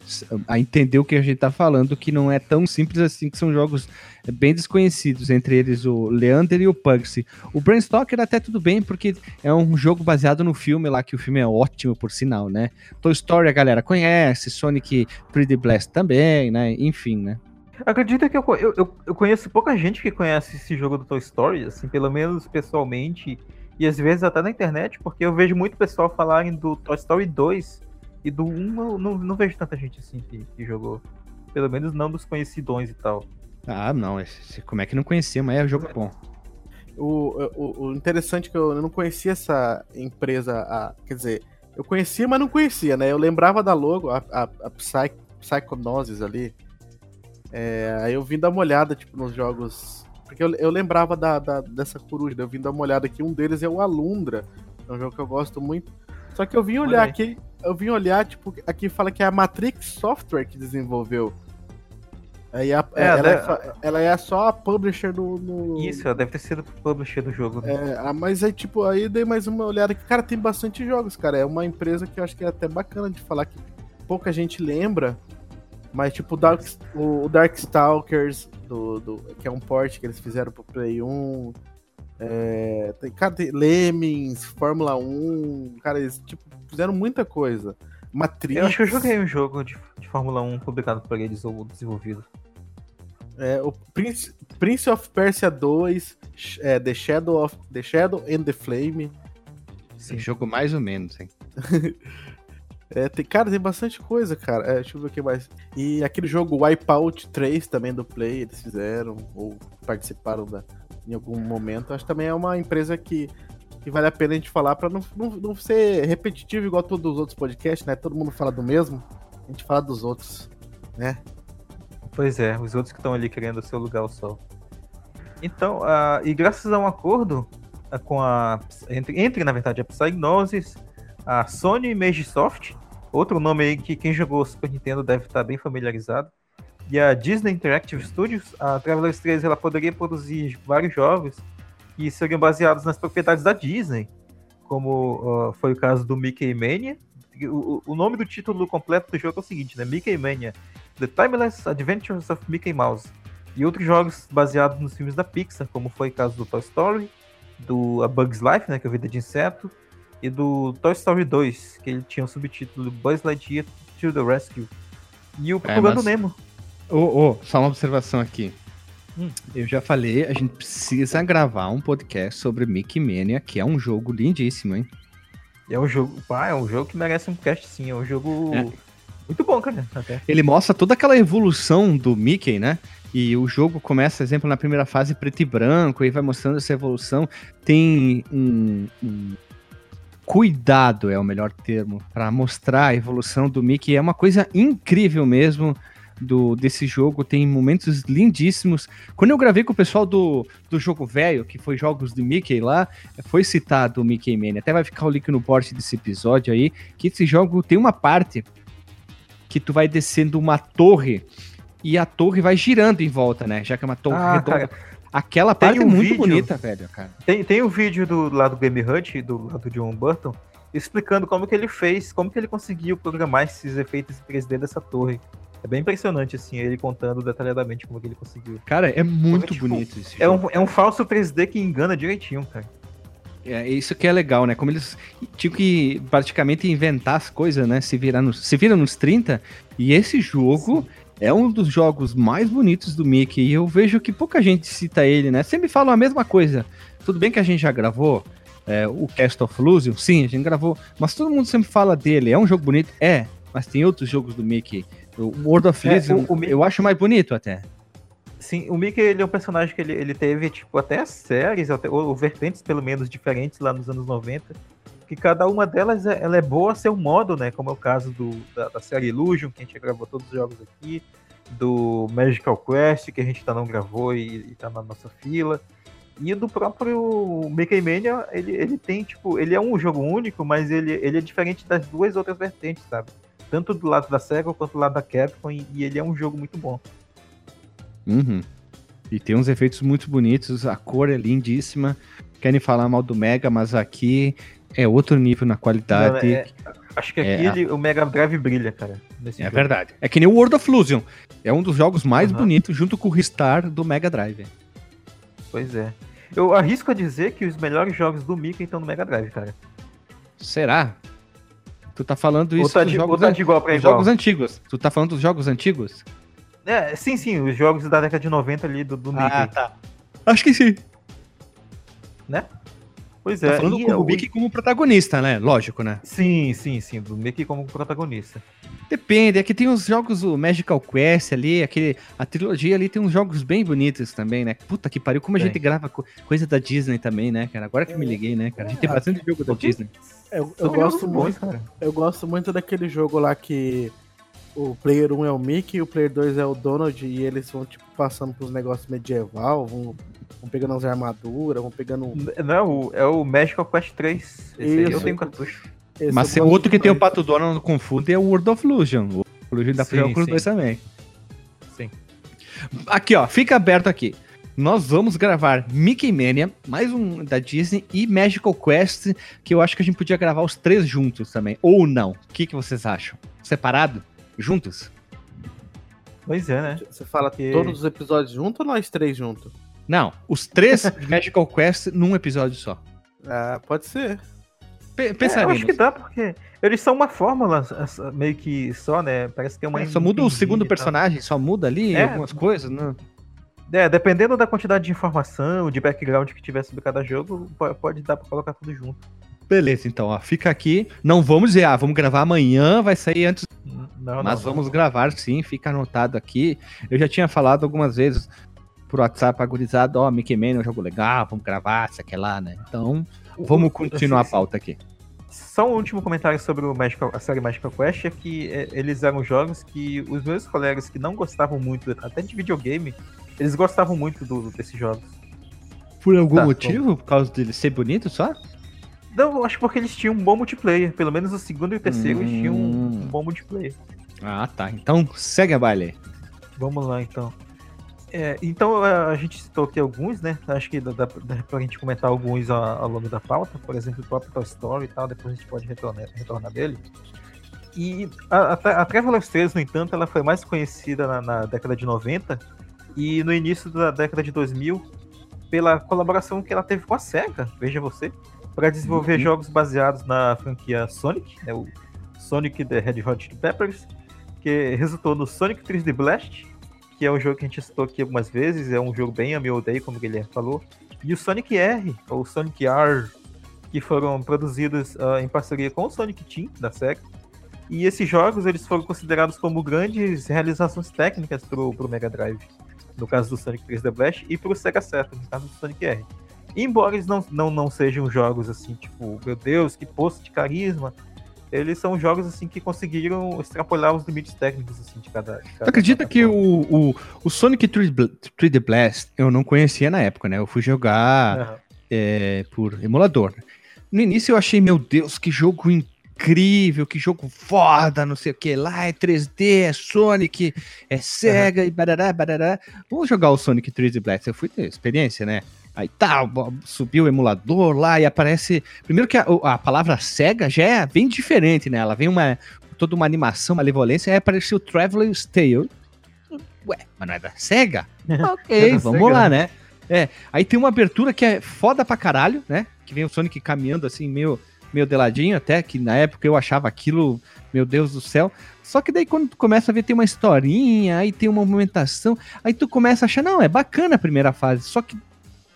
A entender o que a gente tá falando, que não é tão simples assim, que são jogos bem desconhecidos, entre eles o Leander e o Pugsy. O Brainstalker até tudo bem, porque é um jogo baseado no filme lá, que o filme é ótimo, por sinal, né? Toy Story a galera conhece, Sonic Pretty Blast também, né? Enfim, né? Acredita que eu, eu, eu, eu conheço pouca gente que conhece esse jogo do Toy Story, assim, pelo menos pessoalmente, e às vezes até na internet, porque eu vejo muito pessoal falarem do Toy Story 2 e do 1 eu não, não vejo tanta gente assim que, que jogou. Pelo menos não dos conhecidões e tal. Ah, não, esse- como é que não conhecia, mas é um jogo bom. O, o, o interessante é que eu não conhecia essa empresa, a, quer dizer, eu conhecia, mas não conhecia, né? Eu lembrava da logo, a, a, a Psy, Psychonosis ali. É, aí eu vim dar uma olhada, tipo, nos jogos. Porque eu, eu lembrava da, da- dessa coruja, daí eu vim dar uma olhada aqui. Um deles é o Alundra, é um jogo que eu gosto muito. Só que eu vim olhar aqui, eu vim olhar, tipo, aqui fala que é a Matrix Software que desenvolveu. Aí a- É, ela, né? é só, ela é só a publisher do. no- Isso, ela deve ter sido publisher do jogo. né? é, ah, mas aí, tipo, aí dei mais uma olhada que, cara, tem bastante jogos, cara. É uma empresa que eu acho que é até bacana de falar que pouca gente lembra. Mas, tipo, o, Dark, o, o Darkstalkers, do, do, que é um port que eles fizeram pro Play 1. É, tem, cara, tem Lemmings, Fórmula 1. Cara, eles, tipo, fizeram muita coisa. Matrix. Eu acho que eu joguei um jogo de, de Fórmula 1 publicado por eles ou desenvolvido. É, o Prince, Prince of Persia 2, é, The, Shadow of, The Shadow and the Flame. Sim. Jogo mais ou menos, hein? [LAUGHS] é, tem, cara, tem bastante coisa, cara. É, deixa eu ver o que mais. E aquele jogo Wipeout 3 também do Play, eles fizeram, ou participaram da, em algum momento. Acho que também é uma empresa que, que vale a pena a gente falar pra não, não, não ser repetitivo igual todos os outros podcasts, né? Todo mundo fala do mesmo, a gente fala dos outros, né? Pois é, os outros que estão ali querendo o seu lugar ao sol. Então, uh, e graças a um acordo uh, com a. Entre, entre, na verdade, a Psygnosis, a Sony e Magisoft, outro nome aí que quem jogou Super Nintendo deve estar bem familiarizado, e a Disney Interactive Studios, a Travelers 3 ela poderia produzir vários jogos que seriam baseados nas propriedades da Disney, como uh, foi o caso do Mickey Mania. O, o, nome do título completo do jogo é o seguinte, né? Mickey Mania, The Timeless Adventures of Mickey Mouse e outros jogos baseados nos filmes da Pixar, como foi o caso do Toy Story, do A Bug's Life, né, que é a vida de inseto, e do Toy Story 2, que ele tinha o subtítulo Buzz Lightyear to the Rescue. E o é, Procurando é, mas... Nemo. Ô, oh, oh, só uma observação aqui. Hum. Eu já falei, a gente precisa gravar um podcast sobre Mickey Mania, que é um jogo lindíssimo, hein? É um jogo, pá, é um jogo que merece um cast sim, é um jogo é. muito bom, cara. Até. Ele mostra toda aquela evolução do Mickey, né? E o jogo começa, exemplo, na primeira fase preto e branco, e vai mostrando essa evolução. Tem um, um cuidado, é o melhor termo, para mostrar a evolução do Mickey. É uma coisa incrível mesmo do desse jogo, tem momentos lindíssimos. Quando eu gravei com o pessoal do, do jogo velho, que foi jogos de Mickey lá, foi citado o Mickey Mania. Até vai ficar o link no post desse episódio aí, que esse jogo tem uma parte que tu vai descendo uma torre e a torre vai girando em volta, né? Já que é uma torre ah, redonda. Cara, Aquela parte um é muito vídeo, bonita, velho, cara. Tem, tem um vídeo do lado do Game Hut, do lado do John Burton, explicando como que ele fez, como que ele conseguiu programar esses efeitos 3D dessa torre. É bem impressionante, assim, ele contando detalhadamente como que ele conseguiu. Cara, é muito Porque, tipo, bonito esse é. Um, é um falso 3D que engana direitinho, cara. É isso que é legal, né? Como eles tinham que praticamente inventar as coisas, né? Se virar nos, se vira nos 30. E esse jogo Sim é um dos jogos mais bonitos do Mickey e eu vejo que pouca gente cita ele, né? Sempre falam a mesma coisa. Tudo bem que a gente já gravou é, o Cast of Illusion, sim, a gente gravou, mas todo mundo sempre fala dele. É um jogo bonito? É, mas tem outros jogos do Mickey. O World of é, Illusion, o eu acho mais bonito até. Sim, o Mickey ele é um personagem que ele, ele teve, tipo, até séries, até, ou vertentes pelo menos diferentes lá nos anos 90 que cada uma delas é, ela é boa a seu modo, né? Como é o caso do, da, da série Illusion, que a gente gravou todos os jogos aqui, do Magical Quest, que a gente ainda não gravou e, está na nossa fila. E do próprio Mickey Mania, ele, ele tem, tipo, ele é um jogo único, mas ele, ele é diferente das duas outras vertentes, sabe? Tanto do lado da Sega quanto do lado da Capcom, e, e ele é um jogo muito bom. Uhum. E tem uns efeitos muito bonitos, a cor é lindíssima. Querem falar mal do Mega, mas aqui é outro nível na qualidade. Não, é, acho que aqui é, ele, o Mega Drive brilha, cara. é jogo. verdade. É que nem o World of Illusion. É um dos jogos mais uhum. bonitos, junto com o Ristar do Mega Drive. Pois é. Eu arrisco a dizer que os melhores jogos do Mickey estão no Mega Drive, cara. Será? Tu tá falando isso tá de, jogos, tá de igual pra igual. jogos antigos. Tu tá falando dos jogos antigos? É, sim, sim, os jogos da década de 90 ali do, do ah, Mickey. Ah, tá. Acho que sim. Né? Pois é. Tá falando com o Mickey como protagonista, né? Lógico, né? Sim, sim, sim. Do Mickey como protagonista. Depende, é que tem uns jogos, o Magical Quest ali, aquele, a trilogia ali tem uns jogos bem bonitos também, né? Puta que pariu, como a gente grava co coisa da Disney também, né, cara? Agora que eu me liguei, né, cara? A gente tem bastante jogo da Disney. Eu, eu gosto muito, cara. Eu gosto muito daquele jogo lá que o player 1 é o Mickey, o player 2 é o Donald e eles vão, tipo, passando pros negócios medieval, vão vão pegando as armaduras, vão pegando. Não, é o Magical Quest 3. Esse Isso. eu tenho cartucho. Esse Mas é o outro que tem o Pato Donald no Confundo é o World of Illusion. O Illusion dá pra jogar com os dois também. Sim. Aqui, ó, fica aberto aqui. Nós vamos gravar Mickey Mania, mais um da Disney, e Magical Quest, que eu acho que a gente podia gravar os três juntos também. Ou não. O que, que vocês acham? Separado? Juntos? Pois é, né? Você fala que... todos os episódios juntos ou nós três juntos? Não, os três [LAUGHS] Magical Quest num episódio só. Ah, pode ser. P é, eu acho que dá, porque eles são uma fórmula meio que só, né? Parece que é uma. É, só muda o segundo personagem, só muda ali é. algumas coisas, né? É, dependendo da quantidade de informação, de background que tiver sobre cada jogo, po- pode dar pra colocar tudo junto. Beleza, então, ó, fica aqui. Não vamos dizer, ah, vamos gravar amanhã, vai sair antes Não, Mas não, vamos gravar sim, fica anotado aqui. Eu já tinha falado algumas vezes por WhatsApp agorizado, ó, Mickey Man é um jogo legal, vamos gravar, isso aqui lá, né? Então, vamos continuar a pauta aqui. Só um último comentário sobre o Magical- a série Magical Quest é que é, eles eram jogos que os meus colegas que não gostavam muito, até de videogame, eles gostavam muito do, desses jogos. Por algum Tá, motivo? Por causa dele ser bonito só? Não, acho porque eles tinham um bom multiplayer. Pelo menos o segundo e o terceiro eles tinham um, Hum. bom multiplayer. Ah, tá. Então, segue a baile. Vamos lá, então. É, então, a, a gente citou aqui alguns, né? Acho que dá, dá, dá pra gente comentar alguns ao, ao longo da pauta. Por exemplo, o próprio Toy Story e tal. Depois a gente pode retornar, retornar dele. E a, a, a Travelers 3, no entanto, ela foi mais conhecida na, na década de 90 e no início da década de 2000 pela colaboração que ela teve com a SEGA, veja você, para desenvolver Uhum. jogos baseados na franquia Sonic, né, o Sonic the Red Hot Chili Peppers, que resultou no Sonic 3D Blast, que é um jogo que a gente citou aqui algumas vezes, é um jogo bem ame ou odeio, como o Guilherme falou, e o Sonic R, ou Sonic R, que foram produzidos ah, em parceria com o Sonic Team, da SEGA, e esses jogos eles foram considerados como grandes realizações técnicas para o Mega Drive, no caso do Sonic 3D Blast, e para o Sega Saturn, no caso do Sonic R. Embora eles não, não, não sejam jogos assim, tipo, meu Deus, que poço de carisma, eles são jogos assim que conseguiram extrapolar os limites técnicos assim, de cada. de Tu cada acredita que plataforma. o, o, o Sonic 3D Bl- 3D Blast eu não conhecia na época, né? Eu fui jogar Aham. é, por emulador. No início eu achei, meu Deus, que jogo incrível, que jogo foda, não sei o que lá, é 3D, é Sonic, é Sega e barará, barará. Vamos jogar o Sonic 3D Blast. Eu fui ter experiência, né? Aí tá, subiu o emulador lá e aparece. Primeiro que a, a palavra Sega já é bem diferente, né? Ela vem uma toda uma animação, uma levolência, aí apareceu o Traveler's Tale. Ué, mas não é da Sega? [LAUGHS] ok, É da vamos Sega, lá, né? É, aí tem uma abertura que é foda pra caralho, né? Que vem o Sonic caminhando assim, meio, meio de ladinho, até que na época eu achava aquilo, meu Deus do céu. Só que daí quando tu começa a ver, tem uma historinha, aí tem uma movimentação, aí tu começa a achar, não, é bacana a primeira fase. Só que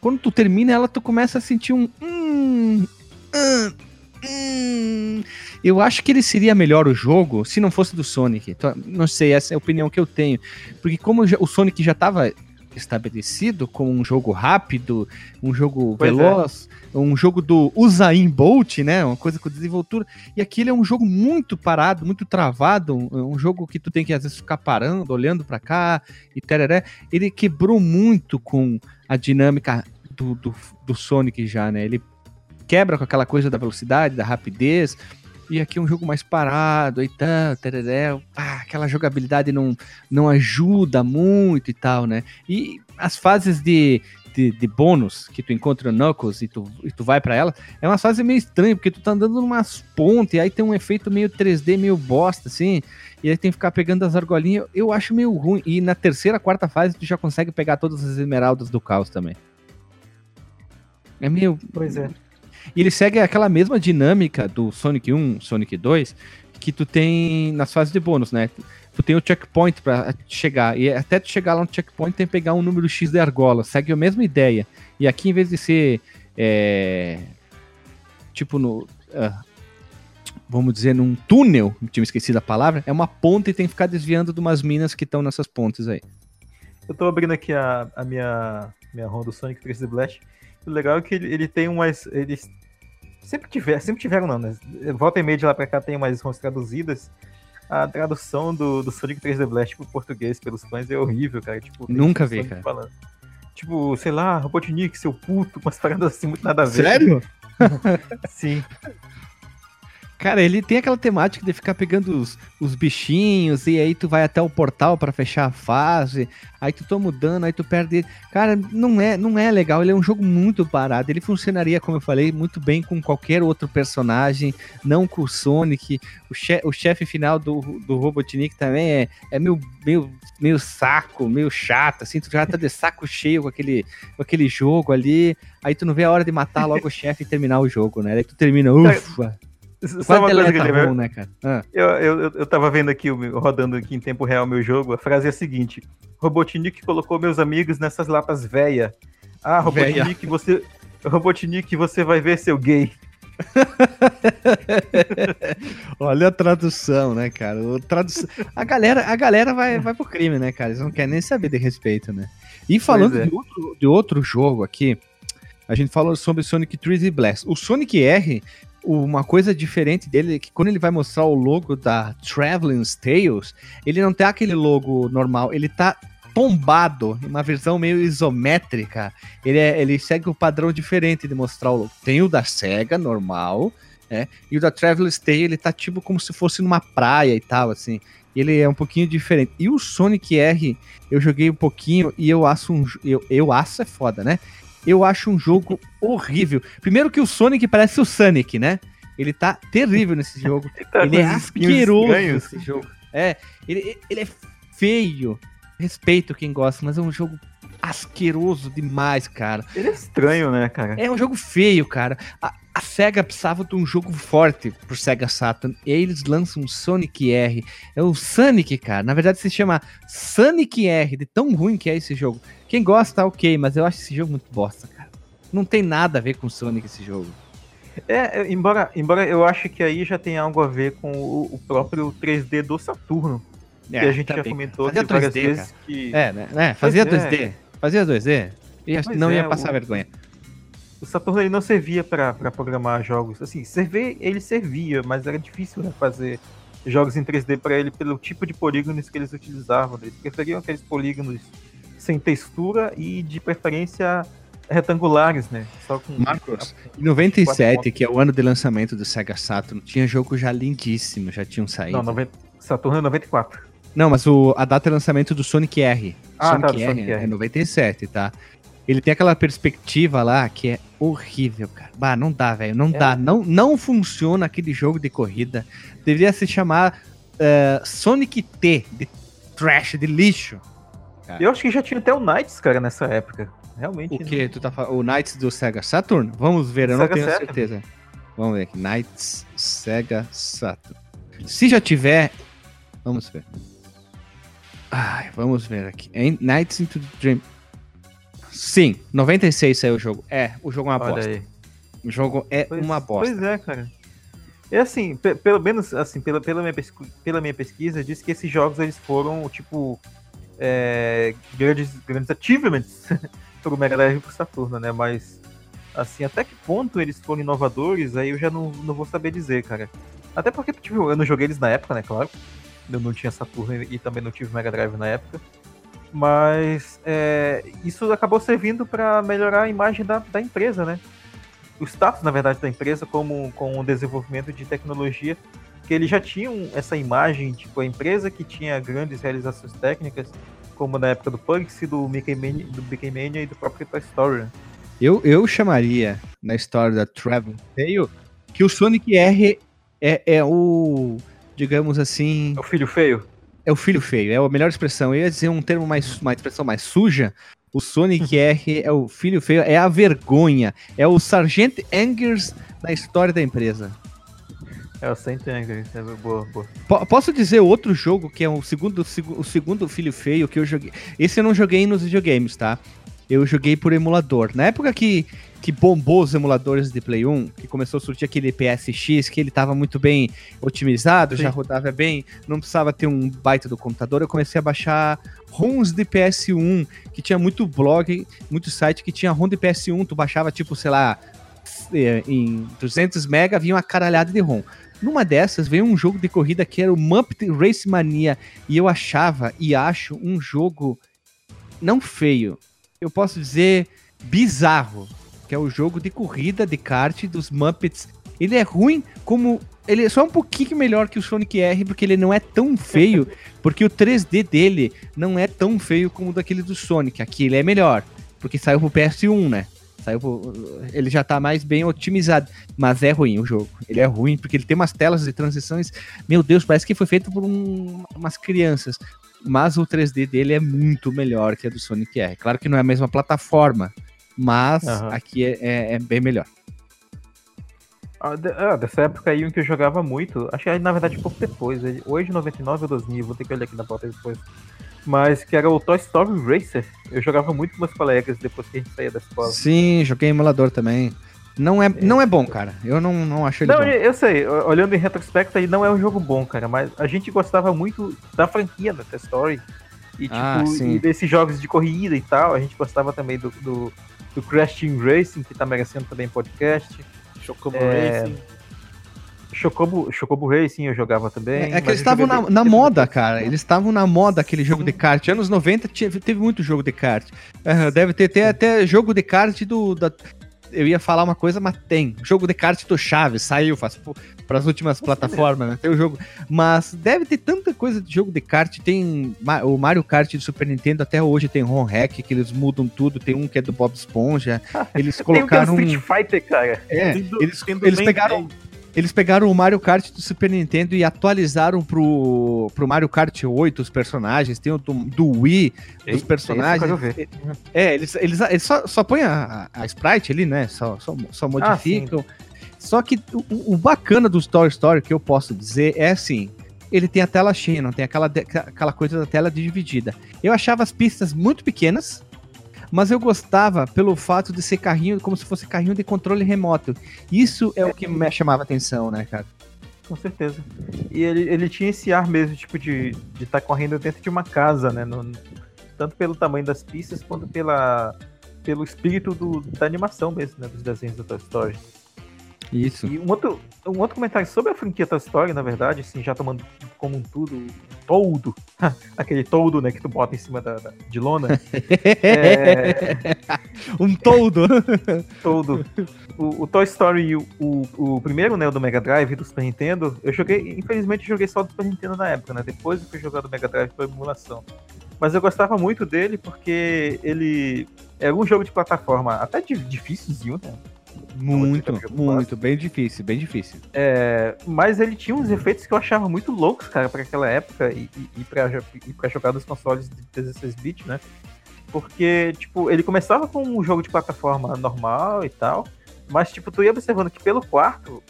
quando tu termina ela, tu começa a sentir um. Hum, hum, hum. Eu acho que ele seria melhor o jogo se não fosse do Sonic. Então, Não sei, essa é a opinião que eu tenho. Porque como o Sonic já estava estabelecido como um jogo rápido, um jogo Pois é. veloz, um jogo do Usain Bolt, né? Uma coisa com desenvoltura. E aqui ele é um jogo muito parado, muito travado, um, um jogo que tu tem que às vezes ficar parando, olhando pra cá e tereré. Ele quebrou muito com a dinâmica do, do, do Sonic já, né? Ele quebra com aquela coisa da velocidade, da rapidez. E aqui é um jogo mais parado e tal, tereré, pá, aquela jogabilidade não, não ajuda muito e tal, né? E as fases de, de, de bônus que tu encontra no Knuckles e tu, e tu vai pra ela, é uma fase meio estranha, porque tu tá andando numas pontes, e aí tem um efeito meio 3D, meio bosta, assim, e aí tem que ficar pegando as argolinhas, eu acho meio ruim. E na terceira, quarta fase, tu já consegue pegar todas as esmeraldas do caos também. É meio, Pois é. E ele segue aquela mesma dinâmica do Sonic 1, Sonic 2, que tu tem nas fases de bônus, né? Tu tem o checkpoint pra chegar, e até tu chegar lá no checkpoint tem que pegar um número X de argola, segue a mesma ideia. E aqui, em vez de ser, é, tipo no, ah, vamos dizer, num túnel, tinha esquecido a palavra, é uma ponte e tem que ficar desviando de umas minas que estão nessas pontes aí. Eu tô abrindo aqui a, a minha, minha ROM do Sonic 3D Blast. O legal é que ele, ele tem umas. Eles sempre tiveram, sempre tiveram, não, né? Volta e meia de lá pra cá tem umas ROMs traduzidas. A tradução do, do Sonic 3D Blast pro português pelos fãs é horrível, cara. Tipo, Nunca vi, cara. falando. Tipo, sei lá, Robotnik, seu puto, [LAUGHS] umas paradas assim, muito nada a ver. [LAUGHS] Sim. Cara, ele tem aquela temática de ficar pegando os, os bichinhos e aí tu vai até o portal pra fechar a fase, aí tu toma o dano, aí tu perde. Cara, não é, não é legal, ele é um jogo muito parado. Ele funcionaria, como eu falei, muito bem com qualquer outro personagem, não com o Sonic. O, che o chefe final do, do Robotnik também é, é meio, meio, meio saco, meio chato, assim, tu já tá de saco cheio com aquele, com aquele jogo ali, aí tu não vê a hora de matar logo o chefe e terminar o jogo, né? Aí tu termina, ufa. Só uma coisa, Guilherme. ROM, né, cara? Ah. Eu, eu, eu- tava vendo aqui, rodando aqui em tempo real o meu jogo, a frase é a seguinte: Robotnik colocou meus amigos nessas latas véia. Ah, Robotnik, você. Robotnik, você vai ver seu gay. [LAUGHS] Olha a tradução, né, cara? O tradução... A galera, a galera vai, vai pro crime, né, cara? Eles não querem nem saber de respeito, né? E falando é. de, outro, de outro jogo aqui, a gente falou sobre Sonic 3D Blast. O Sonic R, uma coisa diferente dele é que quando ele vai mostrar o logo da Traveling Tales, ele não tem aquele logo normal, ele tá tombado, em uma versão meio isométrica. Ele, é, ele segue o padrão diferente de mostrar o logo. Tem o da SEGA, normal, né? E o da Traveler's Tale, ele tá tipo como se fosse numa praia e tal, assim. Ele é um pouquinho diferente. E o Sonic R, eu joguei um pouquinho e eu acho um... Eu, eu acho é foda, né? Eu acho um jogo horrível. Primeiro que o Sonic parece o Sonic, né? Ele tá terrível nesse jogo. Tá ele é asqueroso estranhos. esse jogo. É, ele, ele é feio. Respeito quem gosta, mas é um jogo asqueroso demais, cara. Ele é estranho, né, cara? É um jogo feio, cara. A, a SEGA precisava de um jogo forte pro SEGA Saturn. E aí eles lançam um Sonic R. É o Sonic, cara. Na verdade se chama Sonic R, de tão ruim que é esse jogo. Quem gosta, ok, mas eu acho esse jogo muito bosta, cara. Não tem nada a ver com Sonic esse jogo. É, é, embora, embora eu acho que aí já tem algo a ver com o, o próprio 3D do Saturno. que a gente já também, comentou aqui várias 3D, vezes cara. que É, né? né? Fazia Pois é. 2D. Fazia 2D. E não é, ia passar o- vergonha. o Saturno ele não servia para programar jogos. Assim, servir, ele servia, mas era difícil né, fazer jogos em 3D para ele pelo tipo de polígonos que eles utilizavam. Eles preferiam aqueles polígonos sem textura e de preferência retangulares, né? Só com Marcos, Em 97, Quatro que é o ano de lançamento do Sega Saturn, tinha jogo já lindíssimo, já tinham saído. Não, 90, Saturno é 94. Não, mas o, a data de lançamento do Sonic R. Ah, Sonic, tá, do R, Sonic R. é 97, tá? Ele tem aquela perspectiva lá que é horrível, cara. Bah, não dá, velho. Não É. dá. Não, não funciona aquele jogo de corrida. Deveria se chamar eh, Sonic T, de trash, de lixo. Eu acho que já tinha até o Knights, cara, nessa época. Realmente. O que? Tu tá falando? O Knights do Sega Saturn? Vamos ver, eu não Sega tenho Saturn. certeza. Vamos ver aqui. Knights Sega Saturn. Se já tiver. Vamos ver. Ai, vamos ver aqui. Knights into the Dream. Sim, 96 saiu o jogo. É, o jogo é uma Olha bosta. aí. O jogo é Pois- uma bosta. Pois é, cara. É assim, pe- pelo menos assim, pela, pela, minha pela minha pesquisa, diz que esses jogos eles foram, tipo, é, grandes, grandes achievements [LAUGHS] pro Mega Drive e pro Saturno, né? Mas, assim, até que ponto eles foram inovadores, aí eu já não, não vou saber dizer, cara. Até porque, tipo, eu não joguei eles na época, né? Claro. Eu não tinha Saturno e também não tive Mega Drive na época. Mas é, isso acabou servindo para melhorar a imagem da, da empresa, né? o status, na verdade, da empresa como com o desenvolvimento de tecnologia, que eles já tinham essa imagem, tipo, a empresa que tinha grandes realizações técnicas, como na época do Punks, do Mickey Mania, do Mickey Mania e do próprio Toy Story. né? Eu, eu chamaria, na história da Travel Tale, que o Sonic R é, é o. Digamos assim. É o filho feio? É o filho feio, é a melhor expressão. Eu ia dizer um termo mais, uma expressão mais suja. O Sonic [LAUGHS] R é o filho feio, é a vergonha, é o Sargent Angers da história da empresa. É o Saint Anger, é boa, boa. Po- posso dizer outro jogo que é o segundo, segu- o segundo filho feio que eu joguei? Esse eu não joguei nos videogames, tá? Eu joguei por emulador. Na época que, que bombou os emuladores de Play 1, que começou a surgir aquele PSX, que ele tava muito bem otimizado, já Sim. rodava bem, não precisava ter um baita do computador, eu comecei a baixar ROMs de PS1, que tinha muito blog, muito site que tinha ROM de PS1, tu baixava tipo, sei lá, eh, em 200 mega, vinha uma caralhada de ROM. Numa dessas veio um jogo de corrida que era o Muppet Race Mania e eu achava e acho um jogo não feio, eu posso dizer bizarro, que é o jogo de corrida de kart dos Muppets. Ele é ruim como ele é só um pouquinho melhor que o Sonic R porque ele não é tão feio, [LAUGHS] porque o 3D dele não é tão feio como o daquele do Sonic. Aqui ele é melhor, porque saiu pro PS1, né? Saiu ele já tá mais bem otimizado, mas é ruim o jogo. Ele é ruim porque ele tem umas telas de transições. Meu Deus, parece que foi feito por um- umas crianças. Mas o 3D dele é muito melhor que a do Sonic R. Claro que não é a mesma plataforma, mas Aham. aqui é, é- é bem melhor. Ah, ah, dessa época aí, um que eu jogava muito, acho que na verdade pouco depois, hoje 99 ou 2000, vou ter que olhar aqui na pauta depois. Mas que era o Toy Story Racer. Eu jogava muito com meus colegas depois que a gente saía da escola. Sim, joguei emulador também. Não é, não é bom, cara. Eu não, não acho ele Não, bom. eu eu sei, olhando em retrospecto, ele não é um jogo bom, cara, mas a gente gostava muito da franquia da Toy Story. E, tipo, Ah, sim. e desses jogos de corrida e tal, a gente gostava também do, do, do Crash Team Racing, que tá merecendo também podcast. Chocobo É, Racing. Chocobo, Chocobo Racing eu jogava também. É, é que eles estavam na, na moda, cara. Eles estavam na moda aquele jogo de kart. Anos 90 tinha- teve muito jogo de kart. Aham, deve ter, ter até jogo de kart do. Da, eu ia falar uma coisa, mas tem. Jogo de kart do Chaves, saiu para as últimas plataformas, né? Tem o jogo. Mas deve ter tanta coisa de jogo de kart. Tem o Mario Kart do Super Nintendo, até hoje tem ROM Hack, que eles mudam tudo. Tem um que é do Bob Esponja. [LAUGHS] Eles Tem o que é colocaram. Street Fighter, cara. É, Tem do- eles, tem eles pegaram. 10. Eles pegaram o Mario Kart do Super Nintendo e atualizaram pro, pro Mario Kart 8 os personagens. Tem o do, do Wii, os personagens. É, eles, eles, eles só, só põem a, a sprite ali, né? Só, só, só modificam. só que o, o bacana do Story Story, que eu posso dizer, é assim. Ele tem a tela cheia, não tem aquela, aquela coisa da tela dividida. Eu achava as pistas muito pequenas, mas eu gostava pelo fato de ser carrinho, como se fosse carrinho de controle remoto. Isso é o que me chamava atenção, né, cara? Com certeza. E ele, ele tinha esse ar mesmo, tipo, de estar de tá correndo dentro de uma casa, né? no- tanto pelo tamanho das pistas, quanto pela, pelo espírito do- da animação mesmo, né? Dos desenhos da Toy Story. Isso. E um outro, um outro comentário sobre a franquia Toy Story, na verdade, assim, já tomando como um tudo, um todo, [LAUGHS] aquele todo, né, que tu bota em cima da, da- de lona, [LAUGHS] é, Um todo. [LAUGHS] todo. O, o Toy Story, o, o, o primeiro, né, o do Mega Drive do Super Nintendo, eu joguei, infelizmente, joguei só do Super Nintendo na época, né, depois eu fui jogar do Mega Drive por emulação. Mas eu gostava muito dele porque ele era um jogo de plataforma até di- dificilzinho, né, Muito, muito. Bem difícil, bem difícil. É, mas ele tinha uns efeitos que eu achava muito loucos, cara, pra aquela época e, e, e, pra, jo- e pra jogar nos consoles de 16 bits, né? Porque, tipo, ele começava com um jogo de plataforma normal e tal, mas, tipo, tu ia observando que pelo quarto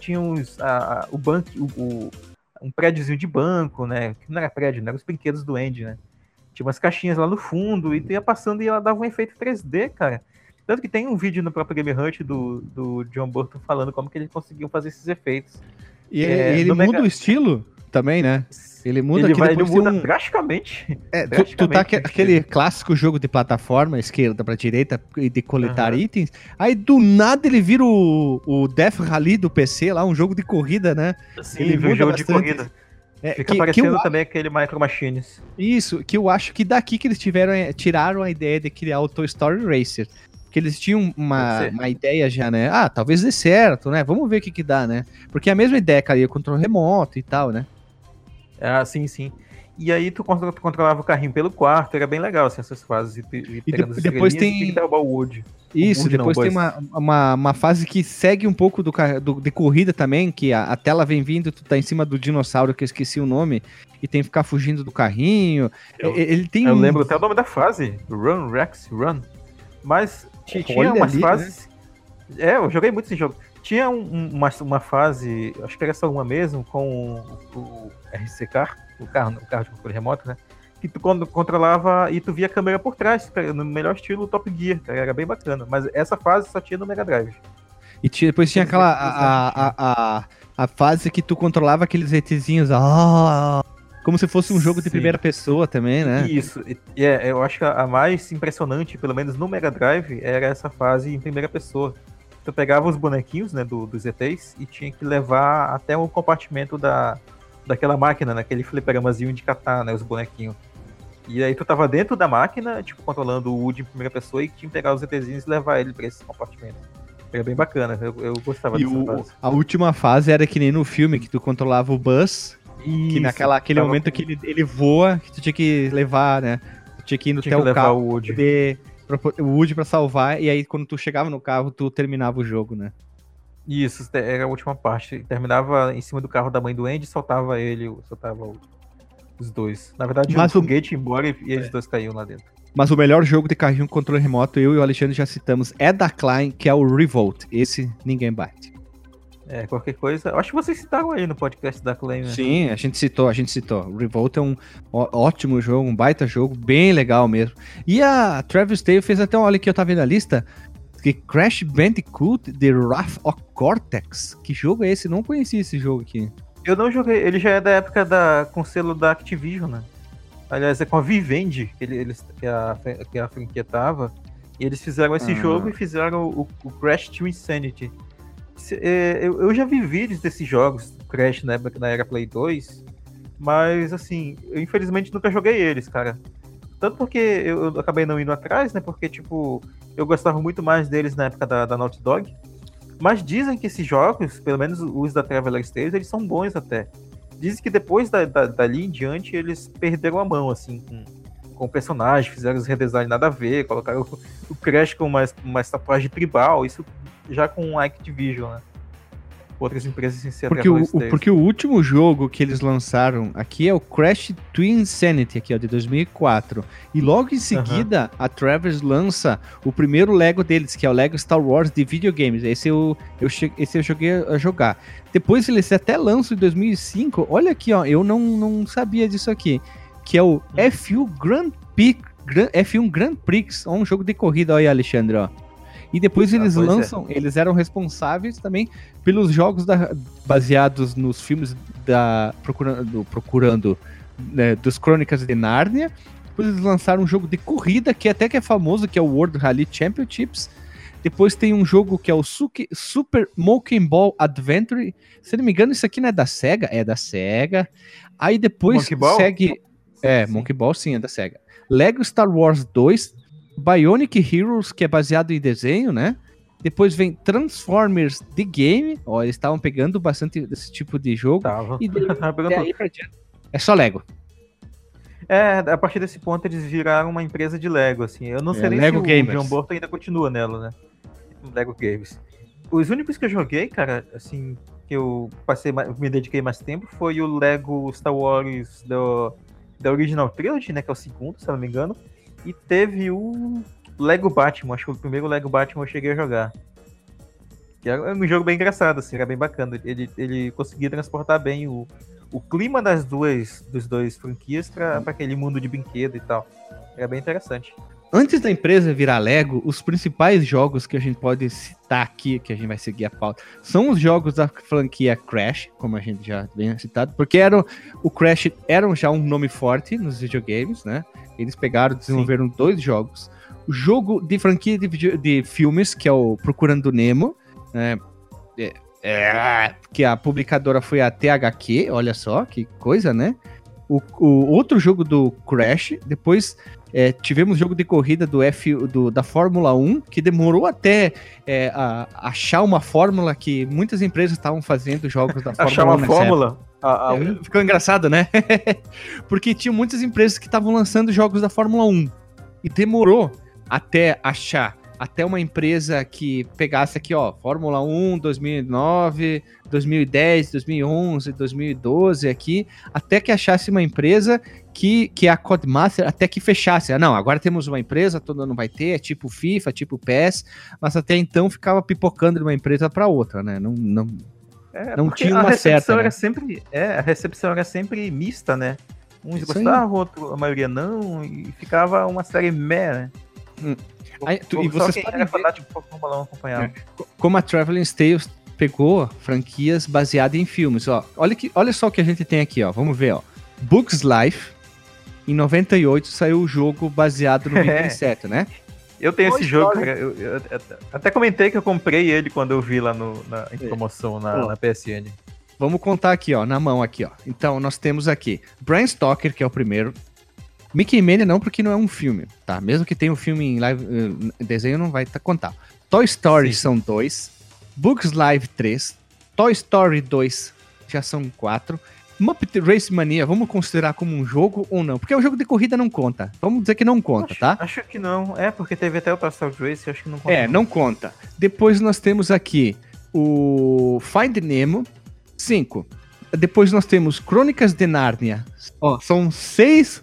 tinha uns. A, a- o banco. O, o- um prédiozinho de banco, né? Que não era prédio, não eram os brinquedos do Andy, né? Tinha umas caixinhas lá no fundo e tu ia passando e ela dava um efeito 3D, cara. Tanto que tem um vídeo no próprio Game Hunt do, do John Burton falando como que eles conseguiam fazer esses efeitos. E É, ele muda Mega- o estilo também, né? Ele muda ele que vai, ele muda um- drasticamente. É, tu, tu tá drasticamente o aquele clássico jogo de plataforma, esquerda pra direita, e de coletar Aham. itens. Aí do nada ele vira o, o Death Rally do PC lá, um jogo de corrida, né? Sim, ele muda um jogo de bastante. corrida. É, Fica que, que parecendo eu, também aquele Micro Machines. isso, que eu acho que daqui que eles tiveram, é, tiraram a ideia de criar o Toy Story Racer. Porque eles tinham uma, uma ideia já, né? Ah, talvez dê certo, né? Vamos ver o que que dá, né? Porque a mesma ideia, cara, ia controle remoto e tal, né? Ah, sim, sim. E aí tu, contro- tu controlava o carrinho pelo quarto, era bem legal assim, essas fases. E, e E de- depois tem- tinha que derrubar o Wood. Isso, Woody não, depois tem uma, uma, uma fase que segue um pouco do, do- de corrida também, que a, a tela vem vindo, tu tá em cima do dinossauro, que eu esqueci o nome, e tem que ficar fugindo do carrinho. Eu- Ele tem Eu um- lembro até o nome da fase, Run, Rex, Run. Mas tinha Olha umas ali, fases. É, eu joguei muito esse jogo. Tinha um- um- uma, uma fase, acho que era só uma mesmo, com o, o RCK, o carro, o carro de controle remoto, né? Que tu quando controlava e tu via a câmera por trás, no melhor estilo Top Gear, cara, era bem bacana. Mas essa fase só tinha no Mega Drive. E tinha- depois tinha aquela. A, a, a, a fase que tu controlava aqueles ETzinhos. Ah, como se fosse um jogo de Sim. primeira pessoa também, né? Isso, e- é, eu acho que a mais impressionante, pelo menos no Mega Drive, era essa fase em primeira pessoa. Tu pegava os bonequinhos, né, do, dos ETs e tinha que levar até o compartimento da, daquela máquina, naquele fliperamazinho de catar, né, os bonequinhos. E aí tu tava dentro da máquina, tipo, controlando o Woody em primeira pessoa e tinha que pegar os ETzinhos e levar ele pra esse compartimento. Era bem bacana, eu, eu gostava E dessa o- fase. a última fase era que nem no filme, que tu controlava o Buzz, que Isso, naquela aquele momento com- que ele, ele voa, que tu tinha que levar, né? Tu tinha que ir no tinha teu que levar carro. o Woody. poder pra o Woody pra salvar, e aí quando tu chegava no carro, tu terminava o jogo, né? Isso, era a última parte. Terminava em cima do carro da mãe do Andy e soltava ele, soltava o- os dois. Na verdade, Mas o o- foguete ia embora e, e eles dois caíam lá dentro. Mas o melhor jogo de carrinho com controle remoto, eu e o Alexandre já citamos, é da Klein, que é o Revolt. Esse ninguém bate. É, qualquer coisa. Acho que vocês citaram aí no podcast da Claim. Né? Sim, a gente citou, a gente citou. Revolt é um ótimo jogo, um baita jogo, bem legal mesmo. E a Travis Tale fez até um, olha aqui, eu tava vendo a lista, que Crash Bandicoot The Wrath of Cortex. Que jogo é esse? Não conhecia esse jogo aqui. Eu não joguei, ele já é da época da, com selo da Activision, né? Aliás, é com a Vivendi que, ele, eles, que, a, que a franquia tava. E eles fizeram esse Ah. jogo e fizeram o, o Crash to Insanity. É, eu, eu já vi vídeos desses jogos, Crash na, época, na era Play 2, mas assim, eu infelizmente nunca joguei eles, cara. Tanto porque eu, eu acabei não indo atrás, né? Porque, tipo, eu gostava muito mais deles na época da, da Naughty Dog. Mas dizem que esses jogos, pelo menos os da Traveler Tales, eles são bons até. Dizem que depois da, da- dali em diante eles perderam a mão, assim, com, com o personagem, fizeram os redesigns nada a ver, colocaram o, o Crash com uma, uma tatuagem tribal, isso já com a Activision, né? Outras empresas sem ser Porque o, porque o último jogo que eles lançaram aqui é o Crash Twin Insanity, aqui, ó, de 2004. E logo em seguida, a Travis lança o primeiro Lego deles, que é o Lego Star Wars de videogames. Esse eu, eu, esse eu joguei a jogar. Depois eles até lançam em 2005. Olha aqui, ó, eu não, não sabia disso aqui. Que é o F1 Grand Prix, Gran- F1 Grand Prix, um jogo de corrida, olha, Alexandre, ó. E depois Ah, eles é. lançam, eles eram responsáveis também pelos jogos da- baseados nos filmes da procurando, procurando né, dos Crônicas de Nárnia. Depois eles lançaram um jogo de corrida que até que é famoso, que é o World Rally Championships. Depois tem um jogo que é o Super Monkey Ball Adventure. Se não me engano, isso aqui não é da SEGA? É da SEGA. Aí depois Monkey Ball? segue. É, Sim. Monkey Ball sim, é da SEGA. Lego Star Wars 2, Bionic Heroes, que é baseado em desenho, né? Depois vem Transformers The Game. Ó, eles estavam pegando bastante desse tipo de jogo. Tava. E daí, [LAUGHS] Tava pegando até aí pra diante, é só Lego. É, a partir desse ponto eles viraram uma empresa de Lego, assim. Eu não É, sei nem Lego se o Gamers. John Burton ainda continua nela, né? Lego Games. Os únicos que eu joguei, cara, assim, que eu passei, me dediquei mais tempo foi o Lego Star Wars do, da Original Trilogy, né? Que é o segundo, se não me engano. E teve o Lego Batman, acho que o primeiro Lego Batman eu cheguei a jogar. Que era um jogo bem engraçado, assim, era bem bacana. Ele, ele conseguia transportar bem o, o clima das duas dos dois franquias pra aquele mundo de brinquedo e tal. Era bem interessante. Antes da empresa virar Lego, os principais jogos que a gente pode citar aqui, que a gente vai seguir a pauta, são os jogos da franquia Crash, como a gente já vem citado, porque era, o- o Crash era já um nome forte nos videogames, né? Eles pegaram, desenvolveram dois jogos. O jogo de franquia de, video- de filmes, que é o Procurando Nemo, né? É, é, que a publicadora foi a THQ, olha só, que coisa, né? O, o outro jogo do Crash, depois é, tivemos jogo de corrida do F do, da Fórmula 1, que demorou até é, a- achar uma fórmula que muitas empresas estavam fazendo jogos da Fórmula Achar uma 1 fórmula. A, a- é, Ficou engraçado, né? [LAUGHS] Porque tinha muitas empresas que estavam lançando jogos da Fórmula 1. E demorou até achar, até uma empresa que pegasse aqui, ó, Fórmula 1 2009, 2010, 2011, 2012 aqui, até que achasse uma empresa que, que é a Codemaster, até que fechasse. Ah, não, agora temos uma empresa, toda não vai ter, é tipo FIFA, tipo PES, mas até então ficava pipocando de uma empresa para outra, né? Não, não, é, não tinha uma certa, né? era sempre É, a recepção era sempre mista, né? Uns Isso gostavam, outro, a maioria não, e ficava uma série meh, né? Hum. Aí, tu- e vocês quem era ver- fanático Fórmula 1 acompanhava. como a Traveling Tales pegou franquias baseadas em filmes, ó. Olha, que, olha só o que a gente tem aqui, ó. Vamos ver, ó. Books Life. Em 98 saiu o jogo baseado no [LAUGHS] É. 27, né? Eu tenho Boa esse jogo, história. cara. Eu, eu- eu até comentei que eu comprei ele quando eu vi lá no, na, em promoção na, na PSN. Vamos contar aqui, ó, na mão aqui, ó. Então, nós temos aqui Brian Stoker, que é o primeiro. Mickey Mania não, porque não é um filme, tá? Mesmo que tenha um filme em live, eh, desenho, não vai tá, contar. Toy Story Sim. são dois. Books Live 3. Toy Story 2 já são quatro. Muppet Race Mania, vamos considerar como um jogo ou não? Porque o jogo de corrida não conta. Vamos dizer que não conta, acho, tá? Acho que não. É, porque teve até o Story Race, acho que não conta. É, não conta. Depois nós temos aqui o Find Nemo, 5. Depois nós temos Crônicas de Nárnia. Ó, são seis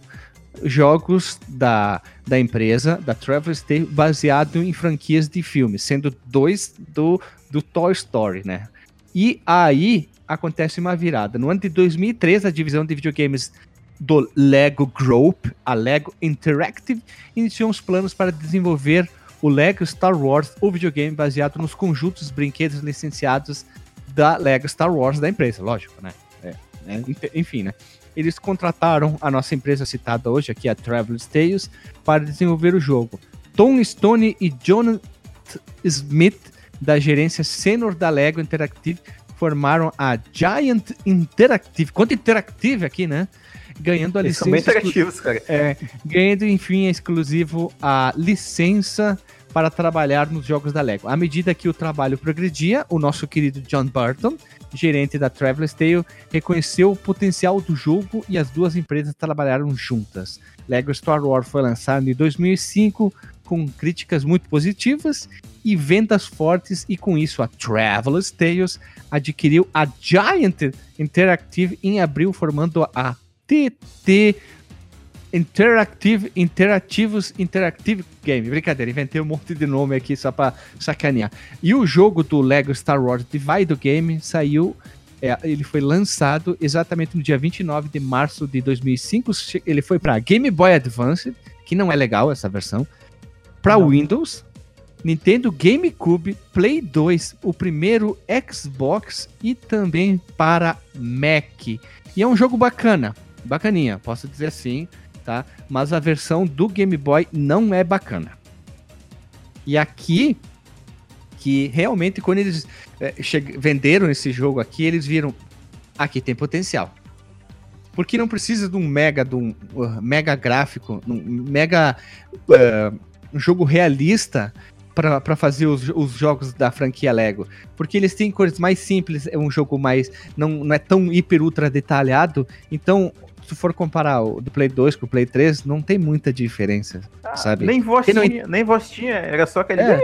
jogos da, da empresa, da Travel Tale, baseado em franquias de filmes, sendo dois do, do Toy Story, né? E aí acontece uma virada. No ano de 2003, a divisão de videogames do Lego Group, a Lego Interactive, iniciou os planos para desenvolver o Lego Star Wars, o videogame baseado nos conjuntos brinquedos licenciados da Lego Star Wars da empresa, lógico, né? É, né? Enfim, né? Eles contrataram a nossa empresa citada hoje aqui, a Traveler's Tales, para desenvolver o jogo. Tom Stone e Jonathan Smith, da gerência sênior da Lego Interactive, formaram a Giant Interactive. Quanto Interactive aqui, né? Ganhando a Eles licença. são bem interativos, cara. É, ganhando, enfim, exclusivo a licença para trabalhar nos jogos da Lego. À medida que o trabalho progredia, o nosso querido John Burton, gerente da Traveler's Tale, reconheceu o potencial do jogo e as duas empresas trabalharam juntas. Lego Star Wars foi lançado em 2005 com críticas muito positivas e vendas fortes e com isso a Traveler's Tales adquiriu a Giant Interactive em abril formando a TT Interactive, Interativos Interactive Game. Brincadeira, inventei um monte de nome aqui só pra sacanear. E o jogo do Lego Star Wars Divide Game saiu, é, ele foi lançado exatamente no dia 29 de março de 2005. Che- Ele foi para Game Boy Advance, que não é legal essa versão, para Windows, Nintendo GameCube, Play 2, o primeiro Xbox e também para Mac. E é um jogo bacana, bacaninha, posso dizer assim, tá? Mas a versão do Game Boy não é bacana. E aqui, que realmente quando eles che- venderam esse jogo aqui, eles viram, aqui tem potencial. Porque não precisa de um mega, de um uh, mega gráfico, um mega uh, um jogo realista para fazer os, os jogos da franquia Lego. Porque eles têm cores mais simples, é um jogo mais. Não, não é tão hiper ultra detalhado. Então, se for comparar o do Play 2 com o Play 3, não tem muita diferença, sabe? Nem voz Quem não tinha, nem voz tinha, era só aquele. É.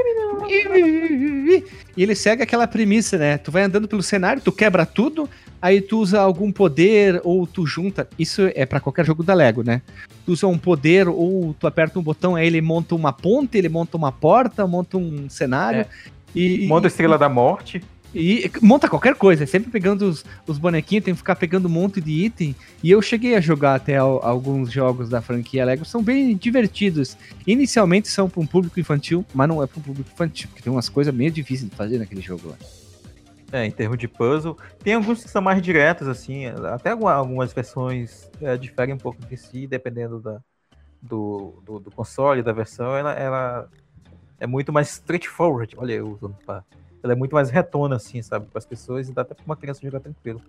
E ele segue aquela premissa, né? Tu vai andando pelo cenário, tu quebra tudo, aí tu usa algum poder ou tu junta. Isso é pra qualquer jogo da Lego, né? Tu usa um poder ou tu aperta um botão, aí ele monta uma ponte, ele monta uma porta, monta um cenário. É. E, Monta a Estrela da Morte. e monta qualquer coisa, é sempre pegando os, os bonequinhos, tem que ficar pegando um monte de item. E eu cheguei a jogar até al- alguns jogos da franquia Lego, são bem divertidos. Inicialmente são para um público infantil, mas não é para um público infantil, porque tem umas coisas meio difíceis de fazer naquele jogo lá. É, em termos de puzzle. Tem alguns que são mais diretos, assim. Até alguma- algumas versões é, diferem um pouco de si, dependendo da, do, do, do console, da versão. Ela, ela é muito mais straightforward. Olha, eu usando pá. Ela é muito mais retona, assim, sabe? Para as pessoas e dá até para uma criança jogar tranquilo.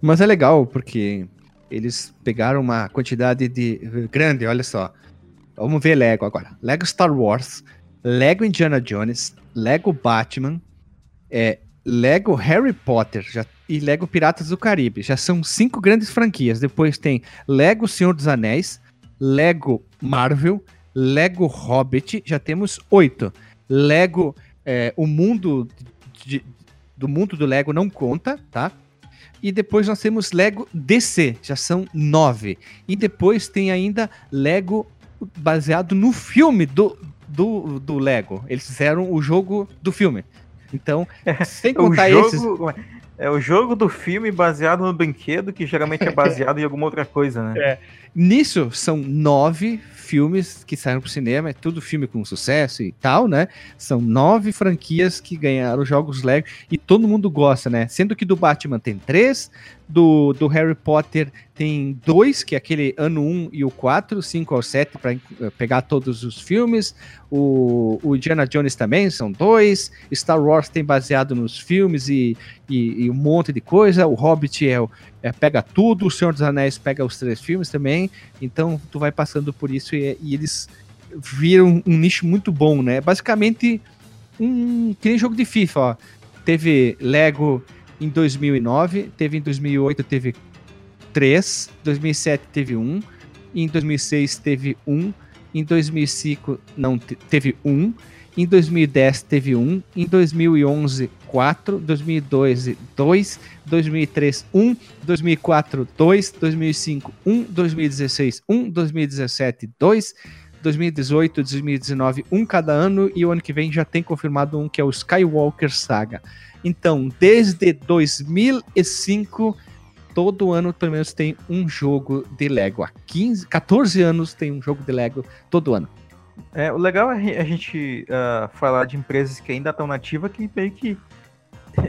Mas é legal, porque eles pegaram uma quantidade de grande, olha só. Vamos ver Lego agora. Lego Star Wars, Lego Indiana Jones, Lego Batman, é, Lego Harry Potter já, e Lego Piratas do Caribe. Já são cinco grandes franquias. Depois tem Lego Senhor dos Anéis, Lego Marvel, Lego Hobbit, já temos oito. Lego, é, o mundo de- do mundo do Lego não conta, tá? E depois nós temos Lego DC, já são nove. E depois tem ainda Lego baseado no filme do, do, do Lego. Eles fizeram o jogo do filme. Então, [LAUGHS] sem É contar jogo, esses. É o jogo do filme baseado no brinquedo, que geralmente é [LAUGHS] baseado em alguma outra coisa, né? Nisso são nove filmes que saíram pro cinema, é tudo filme com sucesso e tal, né? São nove franquias que ganharam jogos Lego e todo mundo gosta, né? Sendo que do Batman tem três, do, do Harry Potter tem dois, que é aquele ano 1 e o 4, 5 ao 7, para pegar todos os filmes. O, o Indiana Jones também são dois. Star Wars tem baseado nos filmes e, e, e um monte de coisa. O Hobbit é, o- é, pega tudo. O Senhor dos Anéis pega os três filmes também. Então tu vai passando por isso e, e eles viram um nicho muito bom, né? Basicamente um que nem jogo de FIFA, ó. Teve Lego em 2009, teve em 2008 teve 3, 2007 teve um, em 2006 teve um, em 2005 não te- teve um, em 2010 teve um, em 2011 4, 2012 2, 2003 1, 2004 2, 2005 1, 2016 1, 2017 2, 2018, 2019, um cada ano, e o ano que vem já tem confirmado um que é o Skywalker Saga. Então, desde 2005, todo ano pelo menos tem um jogo de Lego. Há 15, 14 anos tem um jogo de Lego todo ano. É, o legal é a gente uh, falar de empresas que ainda estão nativas, que meio que.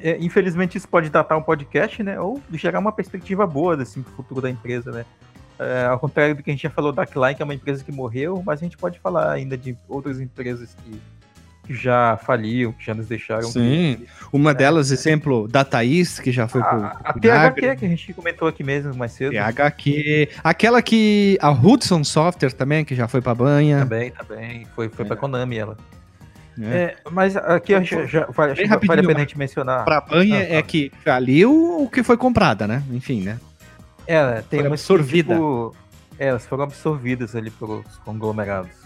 É, infelizmente isso pode datar um podcast, né? Ou gerar uma perspectiva boa assim, pro futuro da empresa, né? É, ao contrário do que a gente já falou da Klein, que é uma empresa que morreu, mas a gente pode falar ainda de outras empresas que já faliam, que já nos deixaram. Sim. Uma é. delas, exemplo, da Thaís, que já foi a, pro. A THQ, que a gente comentou aqui mesmo mais cedo. THQ. Aquela que. A Hudson Software também, que já foi pra banha. Também, também. Foi, foi é. pra Konami ela. É. É, mas aqui já, já vale, vale a pena a gente mencionar. Pra banha ah, é tá. que faliu o que foi comprada, né? Enfim, né? É, tem uma absorvida. Tipo, é, elas foram absorvidas ali pelos conglomerados.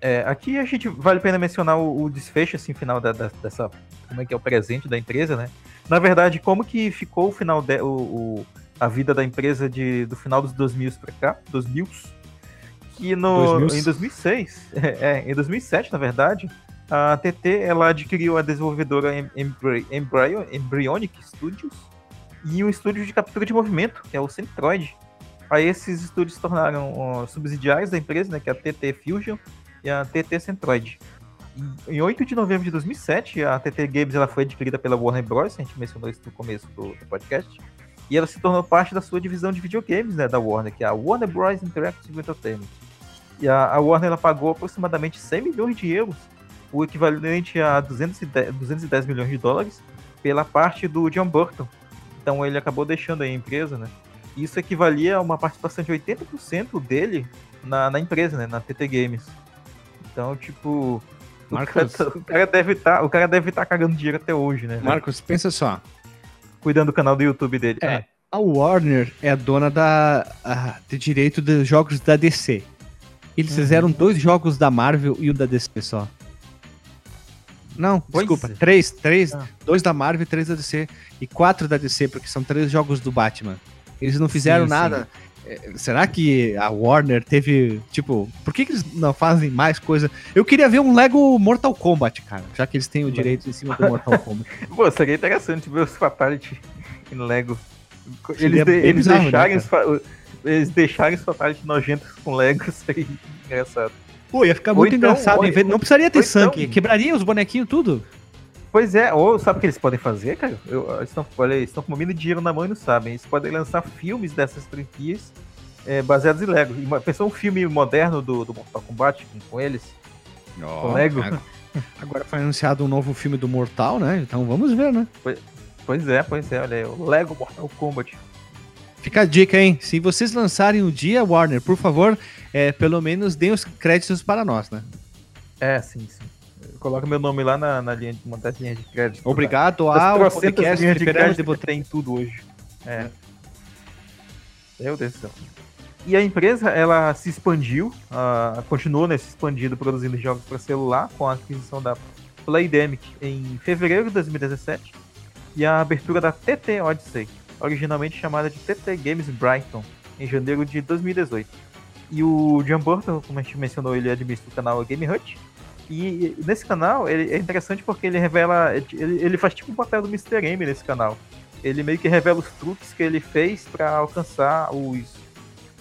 É, aqui a gente vale a pena mencionar o, o desfecho assim final da, da, dessa como é que é o presente da empresa, né? Na verdade, como que ficou o final de, o, o a vida da empresa de, do final dos 2000 para cá, 2000 que no 2000. em 2006, é, é, em 2007, na verdade, a TT ela adquiriu a desenvolvedora Embryo, Embryonic Studios e o estúdio de captura de movimento, que é o Centroid. Aí esses estúdios se tornaram uh, subsidiários da empresa, né, que é a TT Fusion e a TT Centroid. Em 8 de novembro de 2007, a TT Games ela foi adquirida pela Warner Bros., a gente mencionou isso no começo do, do podcast, e ela se tornou parte da sua divisão de videogames né, da Warner, que é a Warner Bros. Interactive Entertainment. E a, a Warner ela pagou aproximadamente 100 milhões de euros, o equivalente a 210, 210 milhões de dólares, pela parte do John Burton, então ele acabou deixando a empresa, né? Isso equivalia a uma participação de 80% dele na, na empresa, né? Na TT Games. Então, tipo, Marcos... Tá, o cara, deve estar, tá, o cara deve estar tá cagando dinheiro até hoje, né? Marcos, pensa só. Cuidando do canal do YouTube dele. É, ah. a Warner é a dona da a, de direito dos jogos da DC. Eles uhum. fizeram dois jogos da Marvel e o da DC só. Não, pois desculpa. É. Três, três. Ah. Dois da Marvel, três da DC. E quatro da DC, porque são três jogos do Batman. Eles não fizeram sim, nada. Sim. É, será que a Warner teve. Tipo, por que, que, eles não fazem mais coisa? Eu queria ver um Lego Mortal Kombat, cara. Já que eles têm o direito em cima do Mortal Kombat. [LAUGHS] Pô, seria interessante ver os Fatality em Lego. Eles, de, eles, bizarro, deixarem né, os, eles deixarem os Fatality nojentos com Lego, [LAUGHS] seria engraçado. Pô, ia ficar muito então, engraçado. Ou, não precisaria ter sangue. Então, quebraria os bonequinhos tudo. Pois é, ou sabe o que eles podem fazer, cara? Eu, eles estão estão com uma dinheiro na mão e não sabem. Eles podem lançar filmes dessas franquias é, baseados em Lego. Pensou um filme moderno do, do Mortal Kombat com, com eles? Oh, com Lego? Cara. Agora foi anunciado um novo filme do Mortal, né? Então vamos ver, né? Pois, pois é, pois é. Olha aí, o Lego Mortal Kombat. Fica a dica, hein? Se vocês lançarem o dia, Warner, por favor, é, pelo menos deem os créditos para nós, né? É, sim, sim. Coloca meu nome lá na, na linha de montar linha de crédito. Obrigado tá? ao podcast linhas de crédito que tem tudo hoje. É. Meu Deus do céu. E a empresa, ela se expandiu, uh, continuou né, se expandindo, produzindo jogos para celular, com a aquisição da Playdemic em fevereiro de 2017 e a abertura da TT Odyssey, originalmente chamada de TT Games Brighton, em janeiro de 2018. E o John Burton, como a gente mencionou, ele administra o canal Game Hut. E nesse canal ele é interessante porque ele revela. Ele, ele faz tipo um papel do Mr. M nesse canal. Ele meio que revela os truques que ele fez para alcançar os,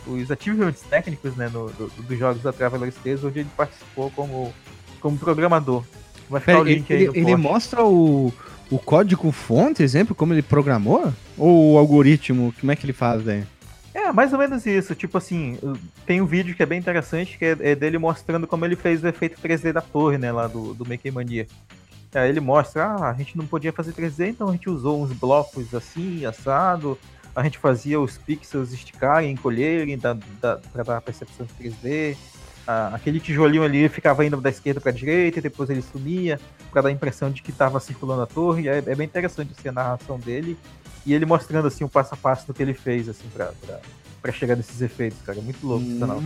os achievements técnicos né, no, do, dos jogos da Traveler Tales, onde ele participou como, como programador. Vai ficar Pera, o link ele, aí. Ele, ele mostra o, o código fonte, exemplo, como ele programou? Ou o algoritmo, como é que ele faz daí? É, mais ou menos isso. Tipo assim, tem um vídeo que é bem interessante, que é, é dele mostrando como ele fez o efeito 3D da torre, né, lá do, do Maker Mania. Aí ele mostra, ah, a gente não podia fazer 3D, então a gente usou uns blocos assim, assado, a gente fazia os pixels esticarem, encolherem da, da, para dar a percepção de 3D. Ah, aquele tijolinho ali ficava indo da esquerda para a direita e depois ele sumia para dar a impressão de que estava circulando a torre. É, é, bem interessante assim, a narração dele e ele mostrando assim o passo a passo do que ele fez assim para chegar nesses efeitos, cara. É muito louco hum. esse canal.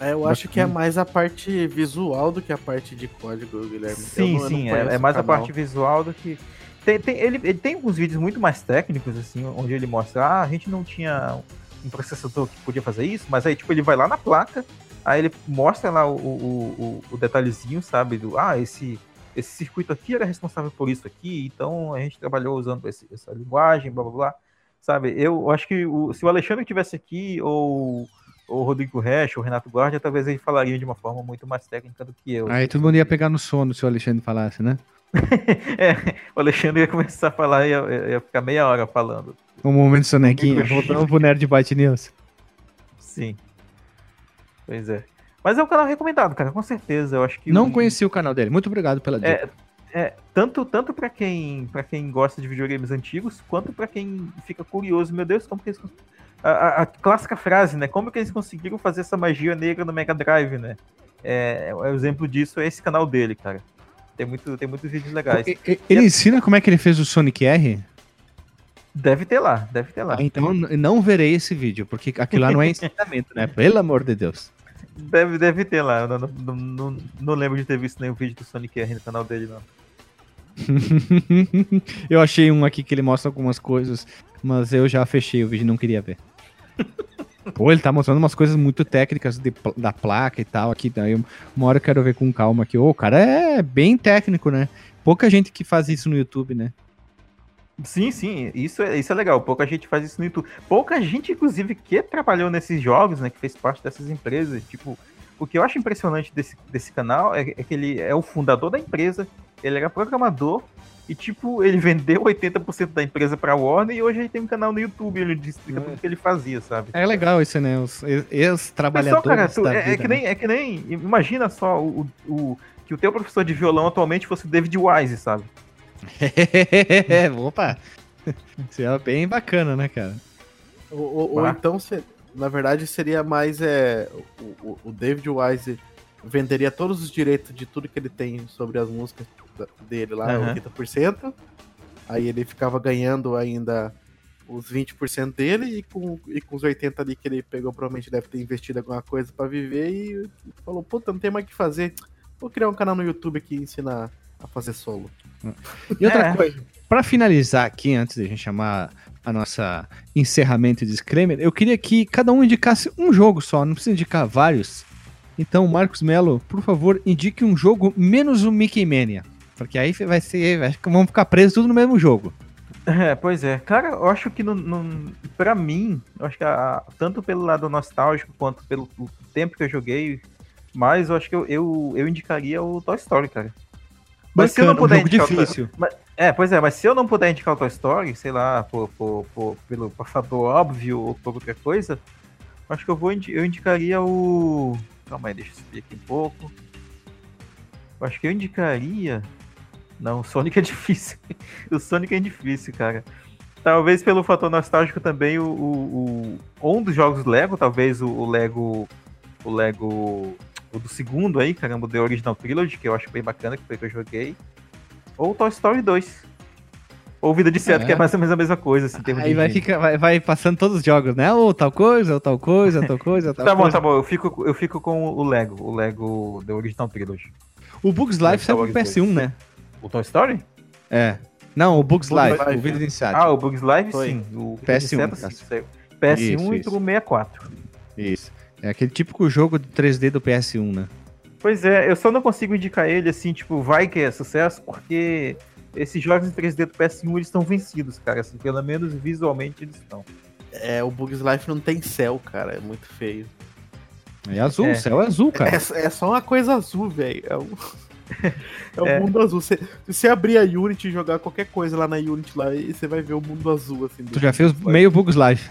É, eu acho que é mais a parte visual do que a parte de código, Guilherme. Sim, não, sim, é, é, mais a parte visual do que. Tem, tem, ele, ele tem alguns vídeos muito mais técnicos, assim, onde ele mostra, ah, a gente não tinha um processador que podia fazer isso, mas aí, tipo, ele vai lá na placa, Aí ele mostra lá o, o, o, o detalhezinho, sabe? Do, ah, esse, esse circuito aqui era responsável por isso aqui, então a gente trabalhou usando esse, essa linguagem, blá blá blá. Sabe, eu acho que o, se o Alexandre estivesse aqui, ou o Rodrigo Resch, ou o Renato Guardia, talvez eles falariam de uma forma muito mais técnica do que eu. Aí todo mundo ia pegar no sono se o Alexandre falasse, né? [LAUGHS] é, o Alexandre ia começar a falar e ia, ia ficar meia hora falando. Um momento sonequinho, voltando pro Nerd Byte News. Sim. Pois é. Mas é um canal recomendado, cara, com certeza. Eu acho que. Não conheci o canal dele. Muito obrigado pela dica. É, é tanto tanto para quem para quem gosta de videogames antigos, quanto para quem fica curioso. Meu Deus, como que eles a, a, a, clássica frase, né? Como que eles conseguiram fazer essa magia negra no Mega Drive, né? É, o exemplo disso é esse canal dele, cara. Tem, muito, tem muitos vídeos legais. Ele, ele ensina como é que ele fez o Sonic R? Deve ter lá, deve ter lá. Então não verei esse vídeo, porque aquilo lá não é [LAUGHS] ensinamento, né? Pelo amor de Deus. Deve, deve ter lá. Eu não, não, não, não lembro de ter visto nenhum vídeo do Sonic R no canal dele, não. [LAUGHS] eu achei um aqui que ele mostra algumas coisas, mas eu já fechei o vídeo e não queria ver. [LAUGHS] Pô, ele tá mostrando umas coisas muito técnicas de, da placa e tal aqui. Daí uma hora eu quero ver com calma aqui. Ô, o cara é bem técnico, né? Pouca gente que faz isso no YouTube, né? Sim, sim, isso é, isso é legal. Pouca gente faz isso no YouTube. Pouca gente, inclusive, que trabalhou nesses jogos, né? Que fez parte dessas empresas. Tipo, o que eu acho impressionante desse, desse canal é, é que ele é o fundador da empresa, ele era programador e, tipo, ele vendeu 80% da empresa pra Warner e hoje ele tem um canal no YouTube, ele explica é. tudo que ele fazia, sabe? É legal isso, né? Os ex-trabalhadores. Cara, tu, é, é, que nem, né? é que nem. Imagina só o, o, que o teu professor de violão atualmente fosse o David Wise, sabe? [LAUGHS] Opa! Isso é bem bacana, né, cara? Ou, ou, ou então, na verdade, seria mais é, o, o David Wise venderia todos os direitos de tudo que ele tem sobre as músicas dele lá, uhum. 80%. Aí ele ficava ganhando ainda os 20% dele e com, e com os 80 ali que ele pegou, provavelmente deve ter investido alguma coisa para viver e falou, puta, não tem mais o que fazer. Vou criar um canal no YouTube que ensina a fazer solo. E outra é. coisa, para finalizar aqui, antes de a gente chamar a nossa encerramento de disclaimer, eu queria que cada um indicasse um jogo só, não precisa indicar vários. Então, Marcos Melo, por favor, indique um jogo menos o Mickey Mania. Porque aí vai ser. Vai, vamos ficar presos tudo no mesmo jogo. É, pois é. Cara, eu acho que no, no, pra mim, eu acho que a, tanto pelo lado nostálgico quanto pelo tempo que eu joguei, mas eu acho que eu, eu, eu indicaria o Toy Story, cara. Mas Bacana, se eu não puder um jogo difícil. O, mas, é, pois é, mas se eu não puder indicar o Toy Story, sei lá, por, por, por, pelo fator óbvio ou por outra coisa, acho que eu vou eu indicaria o. Calma aí, deixa eu subir aqui um pouco. Eu acho que eu indicaria. Não, o Sonic é [LAUGHS] difícil. o Sonic é difícil, cara. Talvez pelo fator nostálgico também o, o, o um dos jogos Lego, talvez o, o Lego o Lego o do segundo aí, caramba, o The Original Trilogy, que eu acho bem bacana, que foi que eu joguei. Ou Toy Story 2. Ou Vida de Seto, é. que é mais ou menos a mesma coisa. Assim, aí vai, fica, vai, vai, passando todos os jogos, né? Ou tal coisa, ou tal coisa, ou tal coisa, tal tá coisa. [LAUGHS] Tá bom, tá bom. Eu fico, eu fico com o Lego, o Lego The Original Trilogy. O Bugs Life saiu pro PS1, né? O Toy Story? É. Não, o Bugs, Bugs Life, Life, o Vida de Inseto. Ah, o Bugs Life, Foi. sim. O PS1. Inseto, sim. PS1 isso, e pro 64. Isso. É aquele típico jogo de 3D do PS1, né? Pois é, eu só não consigo indicar ele assim, tipo, vai que é sucesso, porque esses jogos em 3D do PS1 eles estão vencidos, cara. Assim, pelo menos visualmente eles estão. É, o Bugs Life não tem céu, cara. É muito feio. É azul, é. o céu é azul, cara. É, é só uma coisa azul, velho. É um... [LAUGHS] É o é. mundo azul. se você abrir a Unity e jogar qualquer coisa lá na Unity lá, você vai ver o mundo azul, assim. Tu já fez meio Bugs Life.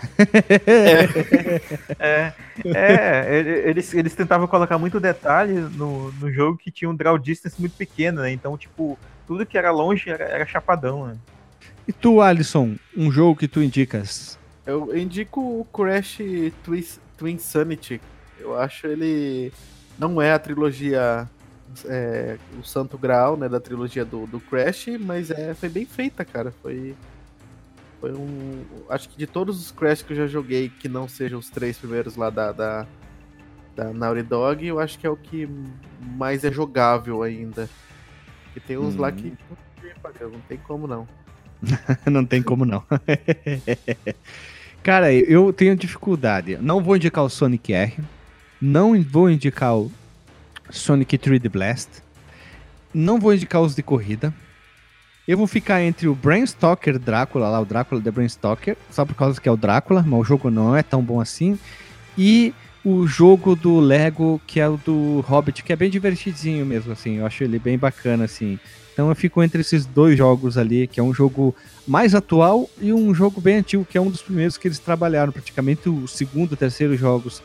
é, é, é, eles, eles tentavam colocar muito detalhe no, no jogo que tinha um draw distance muito pequeno, né? Então, tipo, tudo que era longe era, era chapadão, né? E tu, Alisson, um jogo que tu indicas? Eu indico o Crash Twin, Twin Sanity. Eu acho ele. Não é a trilogia é, o Santo Graal, né, da trilogia do, do Crash, mas é, foi bem feita, cara. Foi, foi um. Acho que de todos os Crash que eu já joguei, que não sejam os três primeiros lá da, da, da Naughty Dog, eu acho que é o que mais é jogável ainda. E tem uns hum. lá que. Não tem como não. [LAUGHS] não tem como não. [LAUGHS] Cara, eu tenho dificuldade. Não vou indicar o Sonic R Não vou indicar o Sonic 3D Blast. Não vou indicar os de corrida. Eu vou ficar entre o Brainstalker Drácula, lá, o Drácula The Brainstalker, só por causa que é o Drácula, mas o jogo não é tão bom assim. E o jogo do Lego, que é o do Hobbit, que é bem divertidinho mesmo, assim. Eu acho ele bem bacana, assim. Então eu fico entre esses dois jogos ali, que é um jogo mais atual e um jogo bem antigo, que é um dos primeiros que eles trabalharam, praticamente o segundo, terceiro jogos,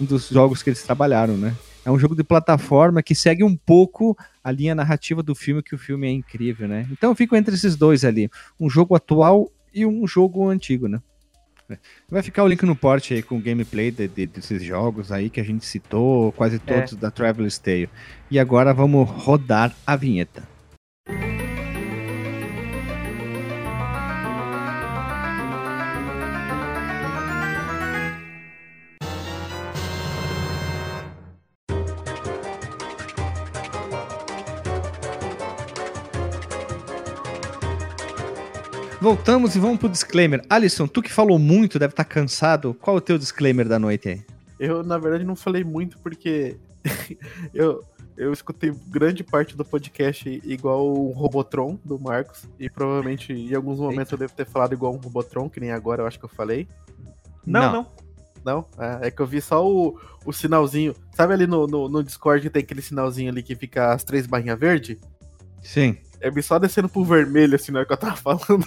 um dos jogos que eles trabalharam, né? É um jogo de plataforma que segue um pouco a linha narrativa do filme, que o filme é incrível, né? Então eu fico entre esses dois ali, um jogo atual e um jogo antigo, né? Vai ficar o link no porte aí com o gameplay de, de, desses jogos aí que a gente citou, quase todos é. da Traveler's Tale. E agora vamos rodar a vinheta. Voltamos e vamos pro disclaimer. Alisson, tu que falou muito, deve estar tá cansado. Qual é o teu disclaimer da noite aí? Eu, na verdade, não falei muito porque [LAUGHS] eu, eu escutei grande parte do podcast igual o Robotron do Marcos. E provavelmente em alguns momentos Eita. eu devo ter falado igual um Robotron, que nem agora eu acho que eu falei. Não, não. não. Não? É, é, que eu vi só o, o sinalzinho. Sabe ali no, no, no Discord tem aquele sinalzinho ali que fica as três barrinhas verde? Sim. É só descendo pro vermelho, assim, na hora que eu tava [LAUGHS] falando.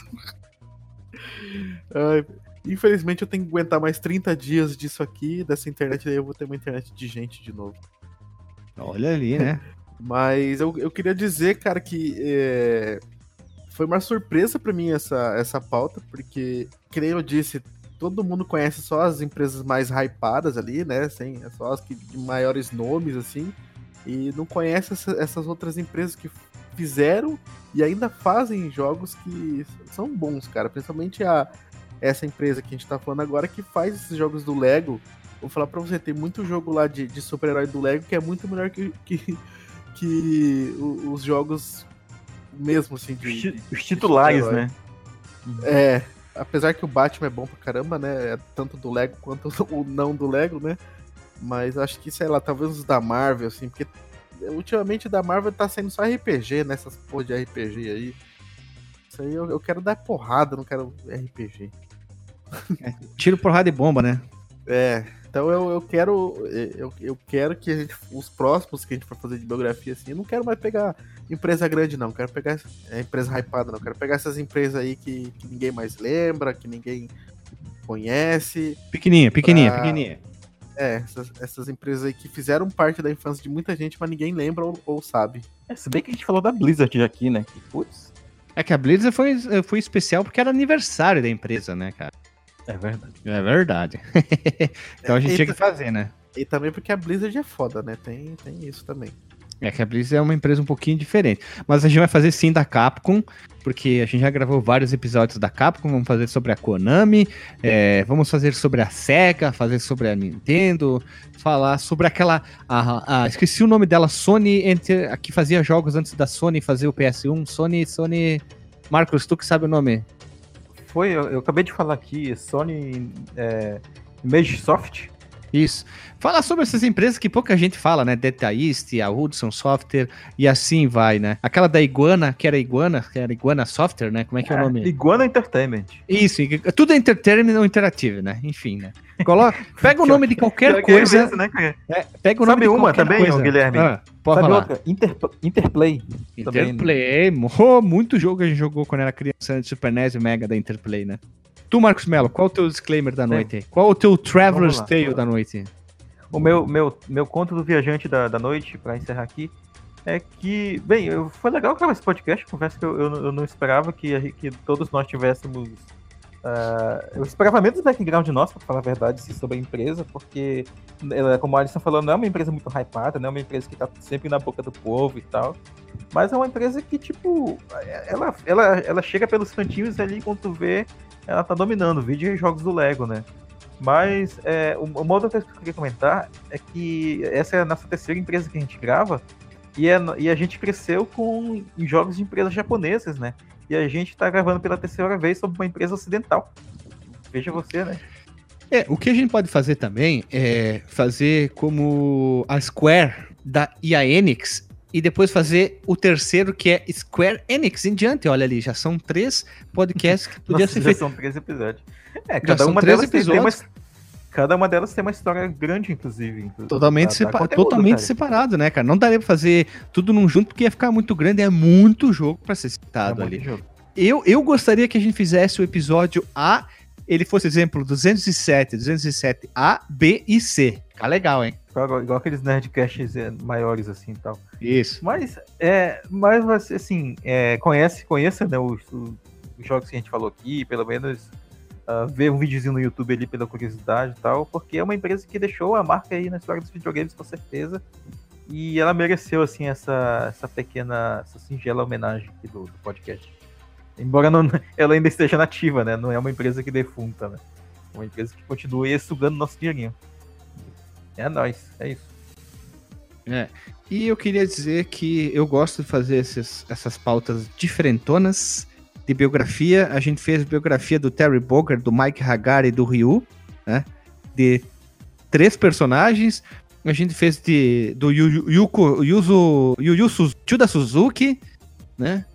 Ai, infelizmente eu tenho que aguentar mais 30 dias disso aqui, dessa internet, daí eu vou ter uma internet de gente de novo. Olha ali, né? [LAUGHS] Mas eu, eu queria dizer, cara, que é, foi uma surpresa para mim essa, essa pauta, porque, que nem eu disse, todo mundo conhece só as empresas mais hypadas ali, né? Assim, só as que, de maiores nomes, assim, e não conhece essa, essas outras empresas que fizeram e ainda fazem jogos que são bons, cara. Principalmente a, essa empresa que a gente tá falando agora que faz esses jogos do Lego. Vou falar pra você, tem muito jogo lá de, de super-herói do Lego que é muito melhor que, que, que os jogos mesmo, assim. De, os titulares, né? É, apesar que o Batman é bom pra caramba, né? É tanto do Lego quanto [LAUGHS] o não do Lego, né? Mas acho que, sei lá, talvez os da Marvel, assim, porque ultimamente da Marvel tá sendo só RPG, nessas né, porra de RPG aí. Isso aí eu, eu quero dar porrada, não quero RPG. É, tiro, porrada e bomba, né? É, então eu, eu quero eu, eu quero que a gente, os próximos que a gente for fazer de biografia assim, eu não quero mais pegar empresa grande não, quero pegar é, empresa hypada não, quero pegar essas empresas aí que, que ninguém mais lembra, que ninguém conhece. Pequenininha, pequenininha, pra... pequenininha. É, essas, essas, empresas aí que fizeram parte da infância de muita gente, mas ninguém lembra ou, ou sabe. É, se bem que a gente falou da Blizzard aqui, né? Que, putz. É que a Blizzard foi, foi especial porque era aniversário da empresa, né, cara? É verdade. É verdade. [LAUGHS] então a gente e, tinha que fazer, né? E também porque a Blizzard é foda, né? Tem, tem isso também. É que a Blizzard é uma empresa um pouquinho diferente. Mas a gente vai fazer sim da Capcom, porque a gente já gravou vários episódios da Capcom. Vamos fazer sobre a Konami, é, vamos fazer sobre a Sega, fazer sobre a Nintendo, falar sobre aquela. A, a, esqueci o nome dela, Sony, entre, a que fazia jogos antes da Sony fazer o PS1. Sony, Sony. Marcos, tu que sabe o nome? Foi, eu, eu acabei de falar aqui, Sony é, Image Soft. Isso. Falar sobre essas empresas que pouca gente fala, né? Data East, a Hudson Software e assim vai, né? Aquela da Iguana, que era Iguana, que era Iguana Software, né? Como é que é, é o nome? Iguana Entertainment. Isso, tudo é entertainment ou interativo, né? Enfim, né? Coloca, [LAUGHS] pega o nome de qualquer coisa. Isso, né? é, pega o nome Sabe de uma também, coisa. Guilherme? Ah, pode Sabe falar. outra? Inter, Interplay. Interplay. Também. [LAUGHS] Oh, muito jogo que a gente jogou quando era criança de Super NES e Mega da Interplay, né? Tu, Marcos Mello, qual é o teu disclaimer da noite? Sim. Qual é o teu Traveler's Tale da noite? O meu, meu, meu conto do viajante da, da noite, para encerrar aqui, é que, bem, eu, foi legal gravar esse podcast, confesso que eu, eu, eu não esperava que, que todos nós tivéssemos. Uh, eu esperava menos background nosso, para falar a verdade, sobre a empresa, porque, ela, como a Alisson falou, não é uma empresa muito hypada, não é uma empresa que está sempre na boca do povo e tal. Mas é uma empresa que, tipo, ela, ela, ela chega pelos cantinhos ali quando tu vê ela tá dominando, vídeo e jogos do Lego, né? Mas é, uma outra coisa que eu queria comentar é que essa é a nossa terceira empresa que a gente grava e, é, e a gente cresceu com jogos de empresas japonesas, né? E a gente tá gravando pela terceira vez sobre uma empresa ocidental. Veja você, né? É, o que a gente pode fazer também é fazer como a Square da e a Enix e depois fazer o terceiro que é Square Enix em diante. Olha ali, já são três podcasts que [LAUGHS] podia Nossa, ser já feito. são três episódios. É, cada uma delas tem, tem uma, episódios. cada uma delas tem uma história grande, inclusive. inclusive. Totalmente, conteúdo, totalmente cara. separado, né, cara? Não daria pra fazer tudo num junto porque ia ficar muito grande, é muito jogo pra ser É citado muito ali. jogo. Eu, eu gostaria que a gente fizesse o episódio A, ele fosse exemplo 207, 207A, B e C. Fica legal, hein? Igual, igual aqueles nerdcasts é, maiores assim e tal. Isso. Mas, é, mas assim, é, conhece, conheça né, os, os jogos que a gente falou aqui, pelo menos ah, ver um videozinho no YouTube ali pela curiosidade e tal, porque é uma empresa que deixou a marca aí na história dos videogames com certeza. E ela mereceu, assim, essa, essa pequena, essa singela homenagem aqui do, do podcast. Embora não, [LAUGHS] ela ainda esteja nativa, né? Não é uma empresa que defunta, né? É uma empresa que continua sugando nosso dinheirinho. É nóis, é isso. E eu queria dizer que eu gosto de fazer esses- essas pautas diferentonas de biografia. A gente fez biografia do Terry Bogard, do Mike Hagar e do Ryu, né? De três personagens. A gente fez de do Yu, Yu- Yu, Yu Suzuki, né?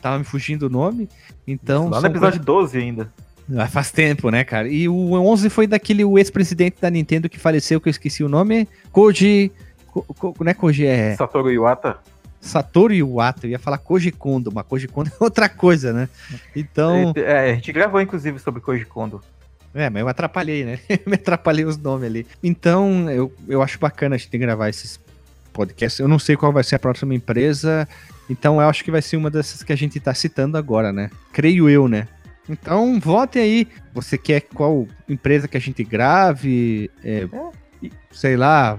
Tava me fugindo o nome. Então, Lá no episódio 12 ainda. ah, faz tempo, né, cara? E o 11 foi daquele ex-presidente da Nintendo que faleceu, que eu esqueci o nome. Koji. Ko, Ko- não é Koji, é Satoru Iwata. Satoru Iwata. Eu ia falar Koji Kondo, mas Koji Kondo [LAUGHS] é outra coisa, né? Então. É, a gente gravou inclusive sobre Koji Kondo. É, mas eu atrapalhei, né? [LAUGHS] me atrapalhei os nomes ali. Então, eu, eu acho bacana a gente gravar esses podcasts. Eu não sei qual vai ser a próxima empresa. Então, eu acho que vai ser uma dessas que a gente tá citando agora, né? Creio eu, né? Então, vote aí. Você quer qual empresa que a gente grave? É, sei lá,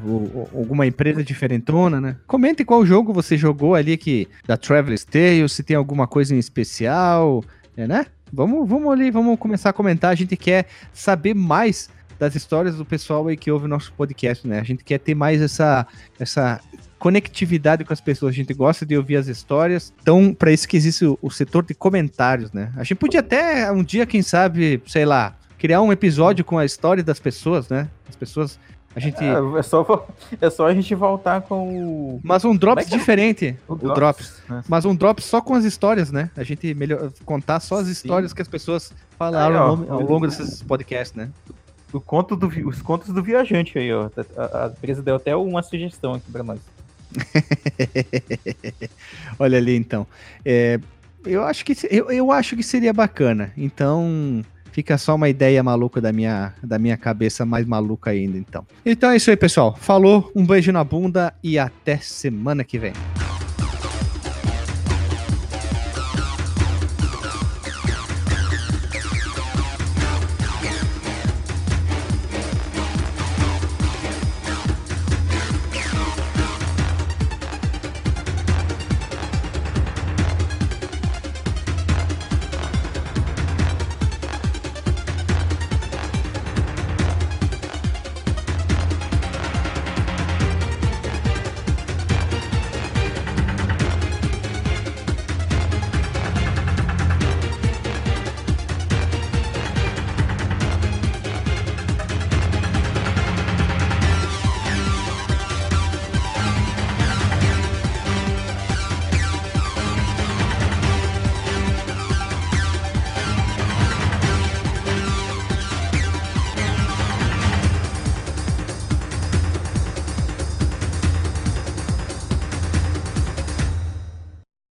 alguma empresa diferentona, né? Comente qual jogo você jogou ali que da Traveler's Tale, se tem alguma coisa em especial, é, né? Vamos, vamos ali, vamos começar a comentar. A gente quer saber mais das histórias do pessoal aí que ouve o nosso podcast, né? A gente quer ter mais essa, essa conectividade com as pessoas. A gente gosta de ouvir as histórias. Então, para isso que existe o, o setor de comentários, né? A gente podia até um dia, quem sabe, sei lá, criar um episódio com a história das pessoas, né? As pessoas. A gente. É, é só, é só a gente voltar com o. Mas um drops é é? diferente. O, drops. né? Mas um drops só com as histórias, né? A gente melhor contar só as Sim. histórias que as pessoas falaram Aí, ó, ao, longo- ao longo desses podcasts, né? O conto do, os contos do viajante aí, ó. A, a empresa deu até uma sugestão aqui pra nós. [LAUGHS] Olha ali, então. É, eu, acho que, eu, eu acho que seria bacana. Então, fica só uma ideia maluca da minha, da minha cabeça, mais maluca ainda, então. Então é isso aí, pessoal. Falou, um beijo na bunda e até semana que vem.